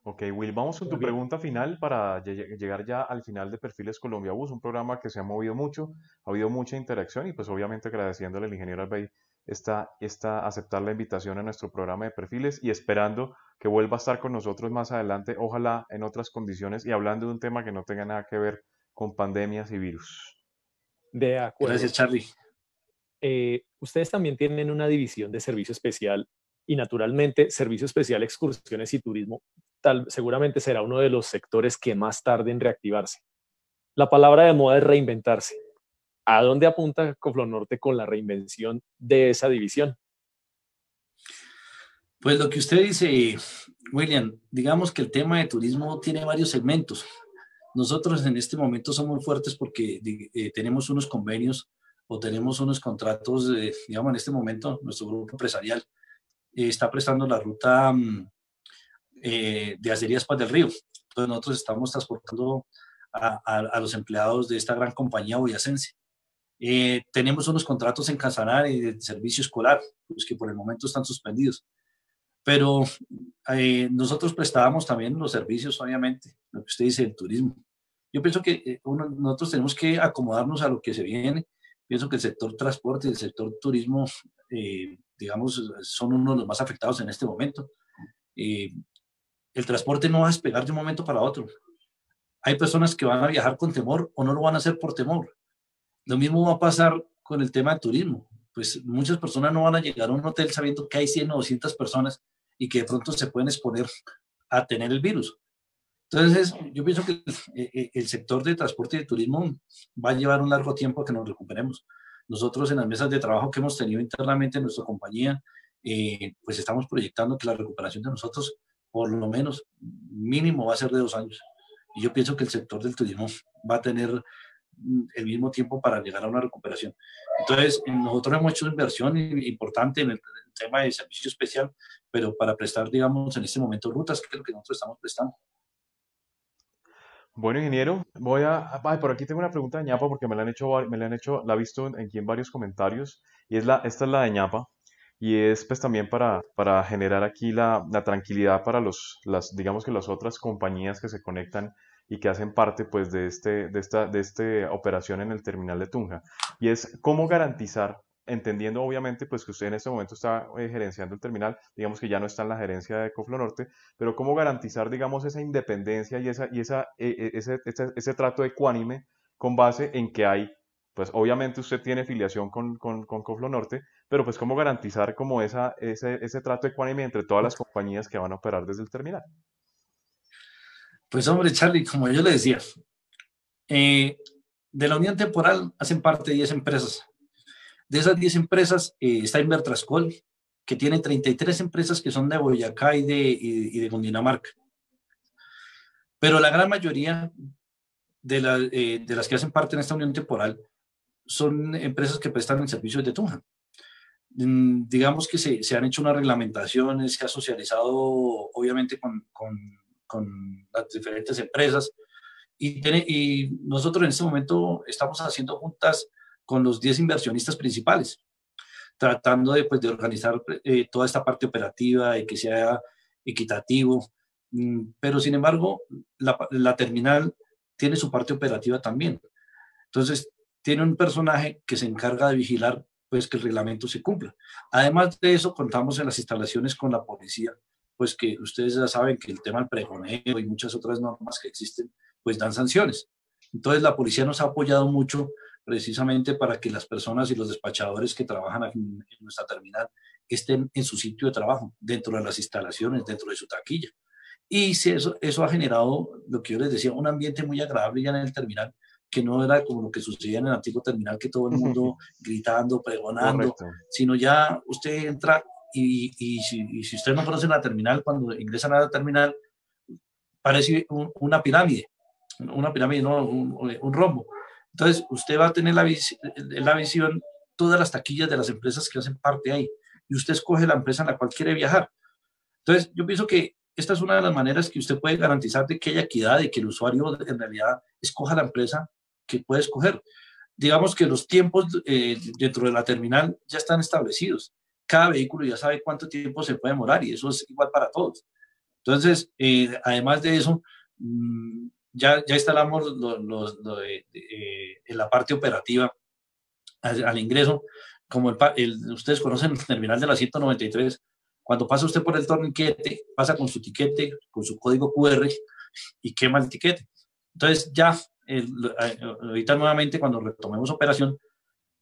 Ok, Will, vamos con tu pregunta final para llegar ya al final de Perfiles Colombia Bus, un programa que se ha movido mucho, ha habido mucha interacción y pues obviamente agradeciéndole al ingeniero Albey esta, esta, aceptar la invitación a nuestro programa de perfiles y esperando que vuelva a estar con nosotros más adelante, ojalá en otras condiciones y hablando de un tema que no tenga nada que ver con pandemias y virus. De acuerdo. Gracias, Charlie. Eh, ustedes también tienen una división de servicio especial y naturalmente servicio especial, excursiones y turismo seguramente será uno de los sectores que más tarde en reactivarse. La palabra de moda es reinventarse. ¿A dónde apunta Norte con la reinvención de esa división? Pues lo que usted dice, William, digamos que el tema de turismo tiene varios segmentos. Nosotros en este momento somos fuertes porque eh, tenemos unos convenios o tenemos unos contratos, digamos, en este momento nuestro grupo empresarial eh, está prestando la ruta mm, eh, de Acerías Paz del Río. Entonces nosotros estamos transportando a, los empleados de esta gran compañía boyacense. Eh, tenemos unos contratos en Casanare de servicio escolar, pues que por el momento están suspendidos. Pero eh, nosotros prestábamos también los servicios, obviamente, lo que usted dice, el turismo. Yo pienso que eh, nosotros tenemos que acomodarnos a lo que se viene. Pienso que el sector transporte y el sector turismo, digamos, son uno de los más afectados en este momento. El transporte no va a despegar de un momento para otro. Hay personas que van a viajar con temor o no lo van a hacer por temor. Lo mismo va a pasar con el tema del turismo. Pues muchas personas no van a llegar a un hotel sabiendo que hay 100 o 200 personas y que de pronto se pueden exponer a tener el virus. Entonces, yo pienso que el, sector de transporte y de turismo va a llevar un largo tiempo que nos recuperemos. Nosotros en las mesas de trabajo que hemos tenido internamente en nuestra compañía, eh, pues estamos proyectando que la recuperación de nosotros, por lo menos mínimo, va a ser de dos años. Y yo pienso que el sector del turismo va a tener mm, el mismo tiempo para llegar a una recuperación. Entonces, nosotros hemos hecho inversión importante en el, tema de servicio especial, pero para prestar, digamos, en este momento rutas, que es lo que nosotros estamos prestando. Bueno, ingeniero, voy a... por aquí tengo una pregunta de ñapa porque me la han hecho, me la han hecho, la he visto aquí en varios comentarios, y es la, esta es la de ñapa y es pues también para, para generar aquí la, la, tranquilidad para los, las, digamos que las otras compañías que se conectan y que hacen parte pues de, este, de, esta, de esta operación en el terminal de Tunja. Y es cómo garantizar, entendiendo obviamente pues que usted en este momento está eh, gerenciando el terminal, digamos que ya no está en la gerencia de Coflo Norte, pero cómo garantizar digamos esa independencia y, esa, y esa, e, e, ese, ese, ese trato ecuánime con base en que hay pues obviamente usted tiene filiación con, con, con Coflo Norte, pero pues cómo garantizar como esa, ese, ese trato ecuánime entre todas las compañías que van a operar desde el terminal. Pues hombre, Charlie, como yo le decía, eh, de la unión temporal hacen parte 10 empresas. De esas 10 empresas eh, está Invertrascol, que tiene 33 empresas que son de Boyacá y de, y, de Cundinamarca. Pero la gran mayoría de, eh, de las que hacen parte en esta unión temporal son empresas que prestan el servicio de Tunja. Mm, digamos que se, se, han hecho unas reglamentaciones, se ha socializado obviamente con, con, con las diferentes empresas y, y, nosotros en este momento estamos haciendo juntas con los 10 inversionistas principales, tratando de, pues, de organizar eh, toda esta parte operativa y que sea equitativo, mm, pero sin embargo la, la terminal tiene su parte operativa también. Entonces, tiene un personaje que se encarga de vigilar pues que el reglamento se cumpla. Además de eso, contamos en las instalaciones con la policía, pues que ustedes ya saben que el tema del pregoneo y muchas otras normas que existen, pues dan sanciones. Entonces la policía nos ha apoyado mucho precisamente para que las personas y los despachadores que trabajan en, nuestra terminal estén en su sitio de trabajo, dentro de las instalaciones, dentro de su taquilla. Y eso, eso ha generado, lo que yo les decía, un ambiente muy agradable ya en el terminal, que no era como lo que sucedía en el antiguo terminal, que todo el mundo [laughs] gritando, pregonando, sino ya usted entra y, y, si, y, si, usted no conoce la terminal, cuando ingresan a la terminal, parece una pirámide, una pirámide, no, un, rombo. Entonces, usted va a tener la, la visión, todas las taquillas de las empresas que hacen parte ahí, y usted escoge la empresa en la cual quiere viajar. Entonces, yo pienso que esta es una de las maneras que usted puede garantizar de que haya equidad, de que el usuario en realidad escoja la empresa que puede escoger. Digamos que los tiempos eh, dentro de la terminal ya están establecidos. Cada vehículo ya sabe cuánto tiempo se puede demorar y eso es igual para todos. Entonces, eh, además de eso, mm, ya, ya instalamos en la parte operativa al, ingreso, como el, ustedes conocen el terminal de la 193, cuando pasa usted por el torniquete, pasa con su tiquete, con su código QR y quema el tiquete. Entonces ya ahorita nuevamente cuando retomemos operación,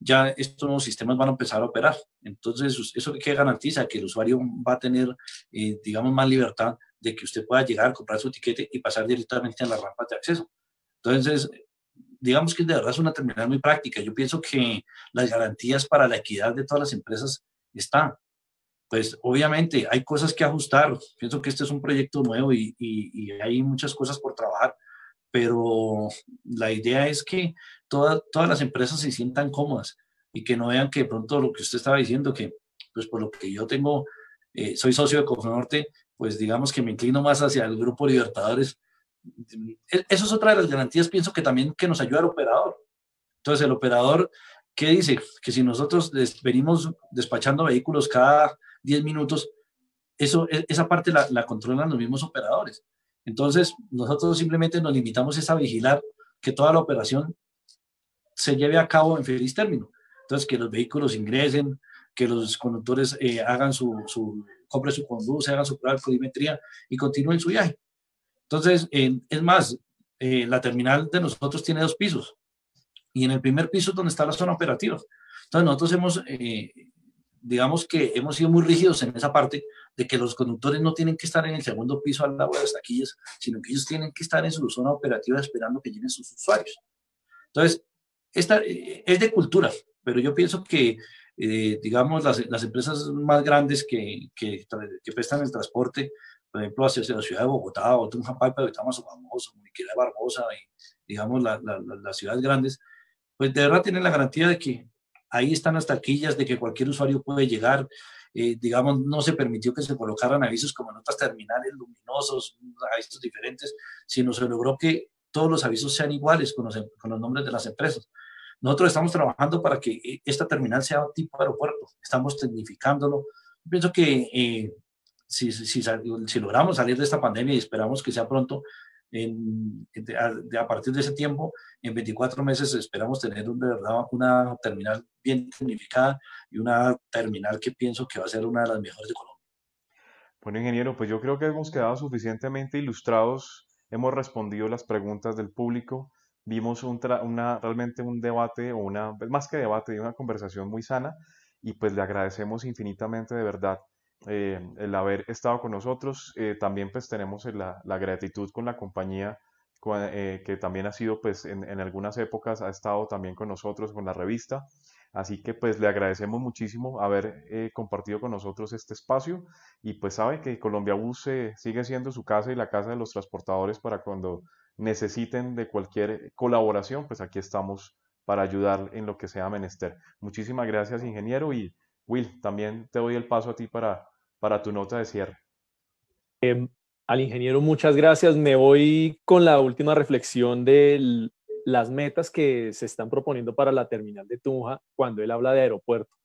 ya estos sistemas van a empezar a operar. Entonces, ¿eso que garantiza? Que el usuario va a tener, eh, digamos, más libertad de que usted pueda llegar, comprar su etiquete y pasar directamente a las rampas de acceso. Entonces, digamos que de verdad es una terminal muy práctica. Yo pienso que las garantías para la equidad de todas las empresas están. Pues obviamente hay cosas que ajustar. Pienso que este es un proyecto nuevo y, y hay muchas cosas por trabajar pero la idea es que todas todas las empresas se sientan cómodas y que no vean que de pronto lo que usted estaba diciendo, que pues por lo que yo tengo, eh, soy socio de Cofonorte, pues digamos que me inclino más hacia el Grupo Libertadores, e, eso es otra de las garantías, pienso que también que nos ayuda el operador. Entonces, el operador, ¿qué dice? Que si nosotros venimos despachando vehículos cada 10 minutos, eso, e, esa parte la controlan los mismos operadores. Entonces, nosotros simplemente nos limitamos a vigilar que toda la operación se lleve a cabo en feliz término. Entonces, que los vehículos ingresen, que los conductores eh, hagan su, su, compre su conduce, hagan su prueba de codimetría y continúen su viaje. Entonces, es más, eh, la terminal de nosotros tiene dos pisos y en el primer piso es donde está la zona operativa. Entonces, nosotros hemos, eh, digamos que hemos sido muy rígidos en esa parte de que los conductores no tienen que estar en el segundo piso al lado de las taquillas, sino que ellos tienen que estar en su zona operativa esperando que lleguen sus usuarios. Entonces, esta eh, es de cultura, pero yo pienso que, digamos, las, las, empresas más grandes que, que, que prestan el transporte por ejemplo, hacia la ciudad de Bogotá, o Tunja Paipa, que está más famoso, Muniquera Barbosa, y digamos las ciudades grandes, pues de verdad tienen la garantía de que ahí están las taquillas, de que cualquier usuario puede llegar. Eh, digamos, no se permitió que se colocaran avisos como en otras terminales luminosos, avisos diferentes, sino se logró que todos los avisos sean iguales con los, con los nombres de las empresas. Nosotros estamos trabajando para que eh, esta terminal sea tipo aeropuerto, estamos tecnificándolo. Pienso que eh, si, si, si, logramos salir de esta pandemia y esperamos que sea pronto, en, a, partir de ese tiempo, en 24 meses esperamos tener de verdad una terminal bien tecnificada y una terminal que pienso que va a ser una de las mejores de Colombia. Bueno, ingeniero, pues yo creo que hemos quedado suficientemente ilustrados, hemos respondido las preguntas del público, vimos realmente un debate, o una, más que debate, una conversación muy sana, y pues le agradecemos infinitamente de verdad eh, el haber estado con nosotros. Eh, también pues tenemos la, gratitud con la compañía eh, que también ha sido pues en, algunas épocas ha estado también con nosotros con la revista. Así que pues le agradecemos muchísimo haber compartido con nosotros este espacio y pues sabe que Colombia Bus sigue siendo su casa y la casa de los transportadores para cuando necesiten de cualquier colaboración, pues aquí estamos para ayudar en lo que sea menester. Muchísimas gracias, ingeniero, y Will, también te doy el paso a ti para, para tu nota de cierre. Em, al ingeniero, muchas gracias. Me voy con la última reflexión de las metas que se están proponiendo para la terminal de Tunja cuando él habla de aeropuerto.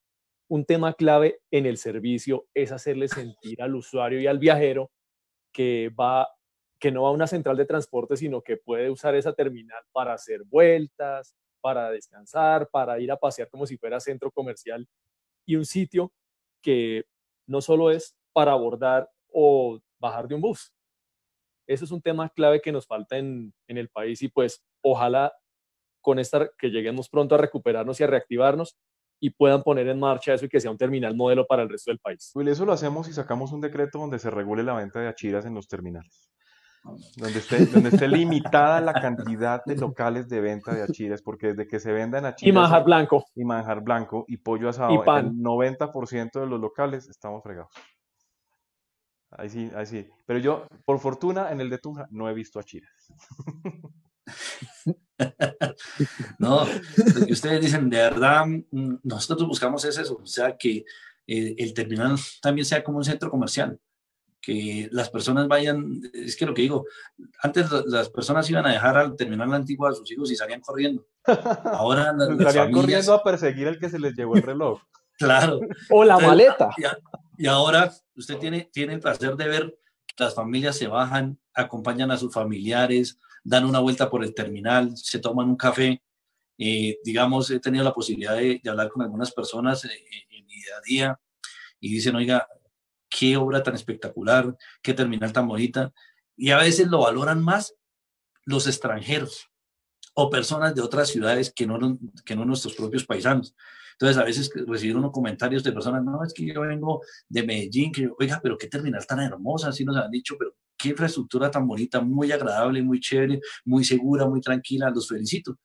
Un tema clave en el servicio es hacerle sentir al usuario y al viajero que va que no va a una central de transporte, sino que puede usar esa terminal para hacer vueltas, para descansar, para ir a pasear como si fuera centro comercial y un sitio que no solo es para abordar o bajar de un bus. Eso es un tema clave que nos falta en, el país y pues ojalá con esta que lleguemos pronto a recuperarnos y a reactivarnos y puedan poner en marcha eso y que sea un terminal modelo para el resto del país. eso lo hacemos y sacamos un decreto donde se regule la venta de achiras en los terminales. Donde esté, donde esté limitada la cantidad de locales de venta de achiras, porque desde que se vendan achiras. Y manjar blanco. Y manjar blanco y pollo asado. Y pan. El 90% de los locales estamos fregados. Ahí sí, ahí sí. Pero yo, por fortuna, en el de Tunja no he visto achiras. [laughs] no, lo que ustedes dicen, de verdad, mm, nosotros buscamos es eso, o sea, que eh, el terminal también sea como un centro comercial que las personas vayan, es que lo que digo, antes las personas iban a dejar al terminal antiguo a sus hijos y salían corriendo. [laughs] Ahora las, salían corriendo a perseguir al que se les llevó el reloj. [laughs] claro. O la maleta. Y, ahora usted tiene, tiene el placer de ver que las familias se bajan, acompañan a sus familiares, dan una vuelta por el terminal, se toman un café. Eh, digamos, he tenido la posibilidad de, hablar con algunas personas eh, en mi día a día y dicen, oiga, qué obra tan espectacular, qué terminal tan bonita. Y a veces lo valoran más los extranjeros o personas de otras ciudades que no, que no nuestros propios paisanos. Entonces, a veces recibir unos comentarios de personas, no, es que yo vengo de Medellín, que oiga, pero qué terminal tan hermosa, así nos han dicho, pero qué infraestructura tan bonita, muy agradable, muy chévere, muy segura, muy tranquila, los felicito.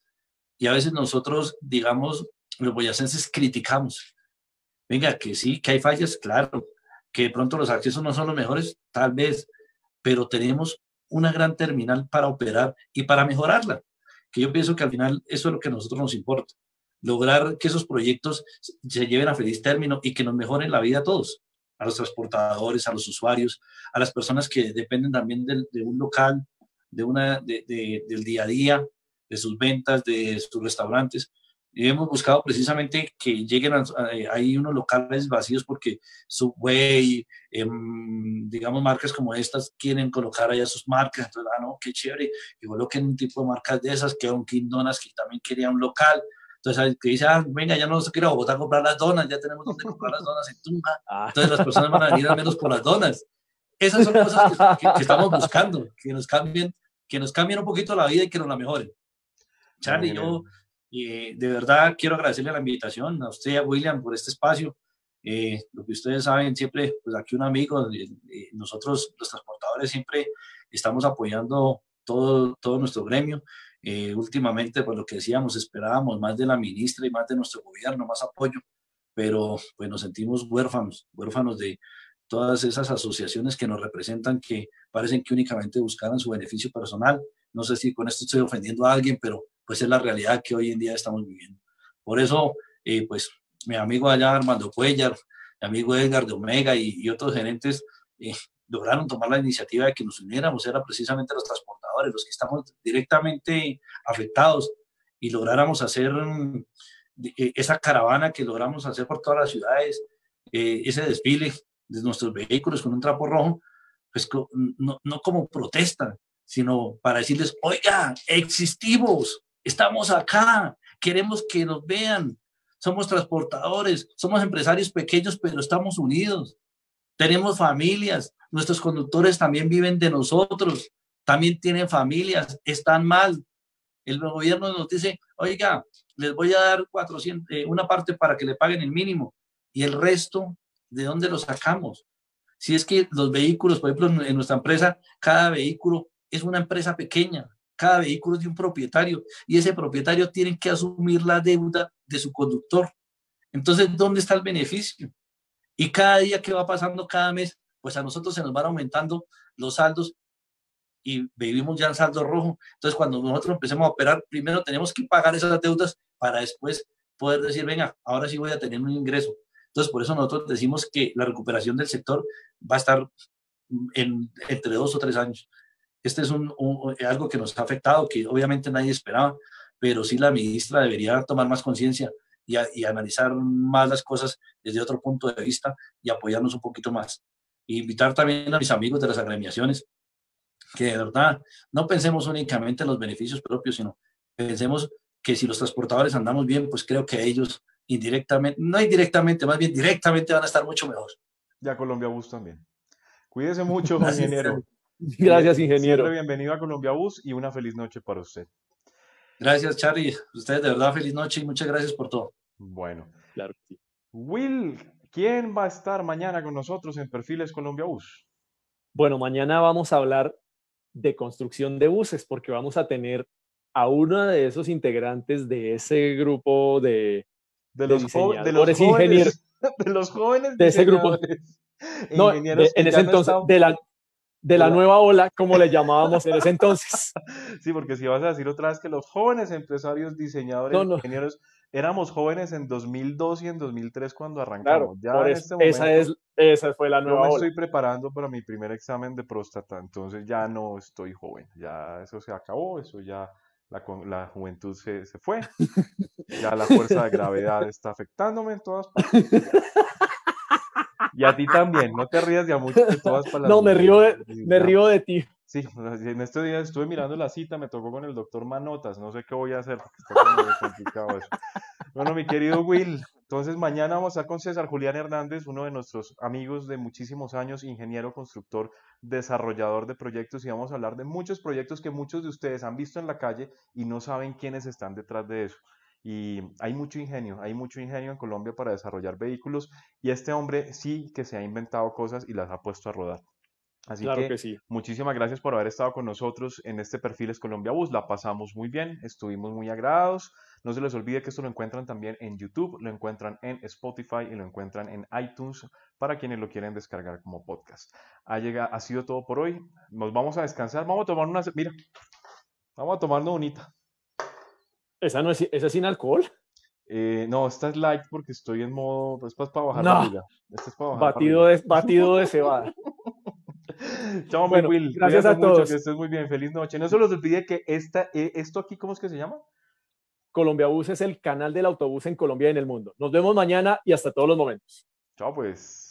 Y a veces nosotros, digamos, los boyacenses criticamos. Venga, que sí, que hay fallas, claro, que de pronto los accesos no son los mejores, tal vez, pero tenemos una gran terminal para operar y para mejorarla, que yo pienso que al final eso es lo que a nosotros nos importa, lograr que esos proyectos se lleven a feliz término y que nos mejoren la vida a todos, a los transportadores, a los usuarios, a las personas que dependen también de, un local, de una, del día a día, de sus ventas, de sus restaurantes. Y hemos buscado precisamente que lleguen a, hay unos locales vacíos porque Subway, em, digamos, marcas como estas quieren colocar allá sus marcas. Entonces, ah, no, qué chévere. Y coloquen un tipo de marcas de esas, que un King Donuts que también quería un local. Entonces, que dice, ah, venga, ya no nos quiero a Bogotá a comprar las donas, ya tenemos donde comprar las donas en Tunja. [laughs] Ah. Entonces, las personas van a venir al menos por las donas. Esas son cosas que, que, estamos buscando, que nos cambien, que nos cambien un poquito la vida y que nos la mejoren. Charlie, yo eh, de verdad quiero agradecerle la invitación a usted y a William por este espacio. Eh, lo que ustedes saben, siempre, pues aquí un amigo, eh, nosotros los transportadores siempre estamos apoyando todo, todo nuestro gremio. últimamente, pues lo que decíamos, esperábamos más de la ministra y más de nuestro gobierno, más apoyo, pero pues nos sentimos huérfanos, huérfanos de todas esas asociaciones que nos representan que parecen que únicamente buscaran su beneficio personal. No sé si con esto estoy ofendiendo a alguien, pero pues es la realidad que hoy en día estamos viviendo. Por eso, eh, pues mi amigo allá, Armando Cuellar, mi amigo Edgar de Omega y, otros gerentes eh, lograron tomar la iniciativa de que nos uniéramos, era precisamente los transportadores, los que estamos directamente afectados y lográramos hacer eh, esa caravana que logramos hacer por todas las ciudades, ese desfile de nuestros vehículos con un trapo rojo, pues no, no como protesta, sino para decirles, oiga, existimos, Estamos acá, queremos que nos vean. Somos transportadores, somos empresarios pequeños, pero estamos unidos. Tenemos familias, nuestros conductores también viven de nosotros, también tienen familias, están mal. El gobierno nos dice, oiga, les voy a dar 400, eh, una parte para que le paguen el mínimo y el resto, ¿de dónde lo sacamos? Si es que los vehículos, por ejemplo, en nuestra empresa, cada vehículo es una empresa pequeña, cada vehículo es de un propietario y ese propietario tiene que asumir la deuda de su conductor. Entonces, ¿dónde está el beneficio? Y cada día que va pasando, cada mes, pues a nosotros se nos van aumentando los saldos y vivimos ya en saldo rojo. Entonces, cuando nosotros empecemos a operar, primero tenemos que pagar esas deudas para después poder decir, venga, ahora sí voy a tener un ingreso. Entonces, por eso nosotros decimos que la recuperación del sector va a estar en, entre dos o tres años. Este es un, algo que nos ha afectado, que obviamente nadie esperaba, pero sí la ministra debería tomar más conciencia y, analizar más las cosas desde otro punto de vista y apoyarnos un poquito más. invitar también a mis amigos de las agremiaciones, que de verdad no pensemos únicamente en los beneficios propios, sino pensemos que si los transportadores andamos bien, pues creo que ellos indirectamente, no indirectamente, más bien directamente van a estar mucho mejor. Ya Colombia Bus también. Cuídese mucho, [laughs] ingeniero. [laughs] Gracias, ingeniero. bienvenido a Colombia Bus y una feliz noche para usted. Gracias, Charlie. Ustedes de verdad feliz noche y muchas gracias por todo. Bueno. Claro Will, ¿quién va a estar mañana con nosotros en Perfiles Colombia Bus? Bueno, mañana vamos a hablar de construcción de buses porque vamos a tener a uno de esos integrantes de ese grupo de, de, los, de los jóvenes, [laughs] de los jóvenes de ese grupo. No, en ese entonces, de la, de la nueva ola, como le llamábamos en ese entonces. [laughs] Sí, porque si vas a decir otra vez que los jóvenes empresarios, diseñadores, ingenieros, éramos jóvenes en 2002 y en 2003 cuando arrancamos. ya en este momento, esa, es, esa fue la nueva yo me estoy preparando para mi primer examen de próstata, entonces ya no estoy joven, ya eso se acabó, eso ya la, la juventud se, se fue, ya la fuerza de [laughs] gravedad está afectándome en todas partes. [laughs] Y a ti también, no te rías ya mucho que todas para No, me río de, me río de ti. Sí, en estos días estuve mirando la cita, me tocó con el doctor Manotas, no sé qué voy a hacer porque está muy complicado eso. Bueno, mi querido Will, entonces mañana vamos a estar con César Julián Hernández, uno de nuestros amigos de muchísimos años, ingeniero, constructor, desarrollador de proyectos y vamos a hablar de muchos proyectos que muchos de ustedes han visto en la calle y no saben quiénes están detrás de eso. Y hay mucho ingenio, hay mucho ingenio en Colombia para desarrollar vehículos y este hombre sí que se ha inventado cosas y las ha puesto a rodar. Así que, sí. muchísimas gracias por haber estado con nosotros en este Perfiles Colombia Bus. La pasamos muy bien, estuvimos muy agradados. No se les olvide que esto lo encuentran también en YouTube, lo encuentran en Spotify y lo encuentran en iTunes para quienes lo quieren descargar como podcast. Ha, llegado, ha sido todo por hoy. Nos vamos a descansar. Vamos a tomar una. Mira, vamos a tomar una bonita. ¿Esa no es, ¿esa es sin alcohol? Eh, no, esta es light porque estoy en modo, pues para bajar la vida. Esta es para bajar batido, de, batido de cebada. [laughs] Chao, Bueno, Will. gracias Cuídate a mucho, todos. que estés muy bien. Feliz noche. No se los olvide que esta, eh, esto aquí, ¿cómo es que se llama? Colombia Bus es el canal del autobús en Colombia y en el mundo. Nos vemos mañana y hasta todos los momentos. Chao, pues.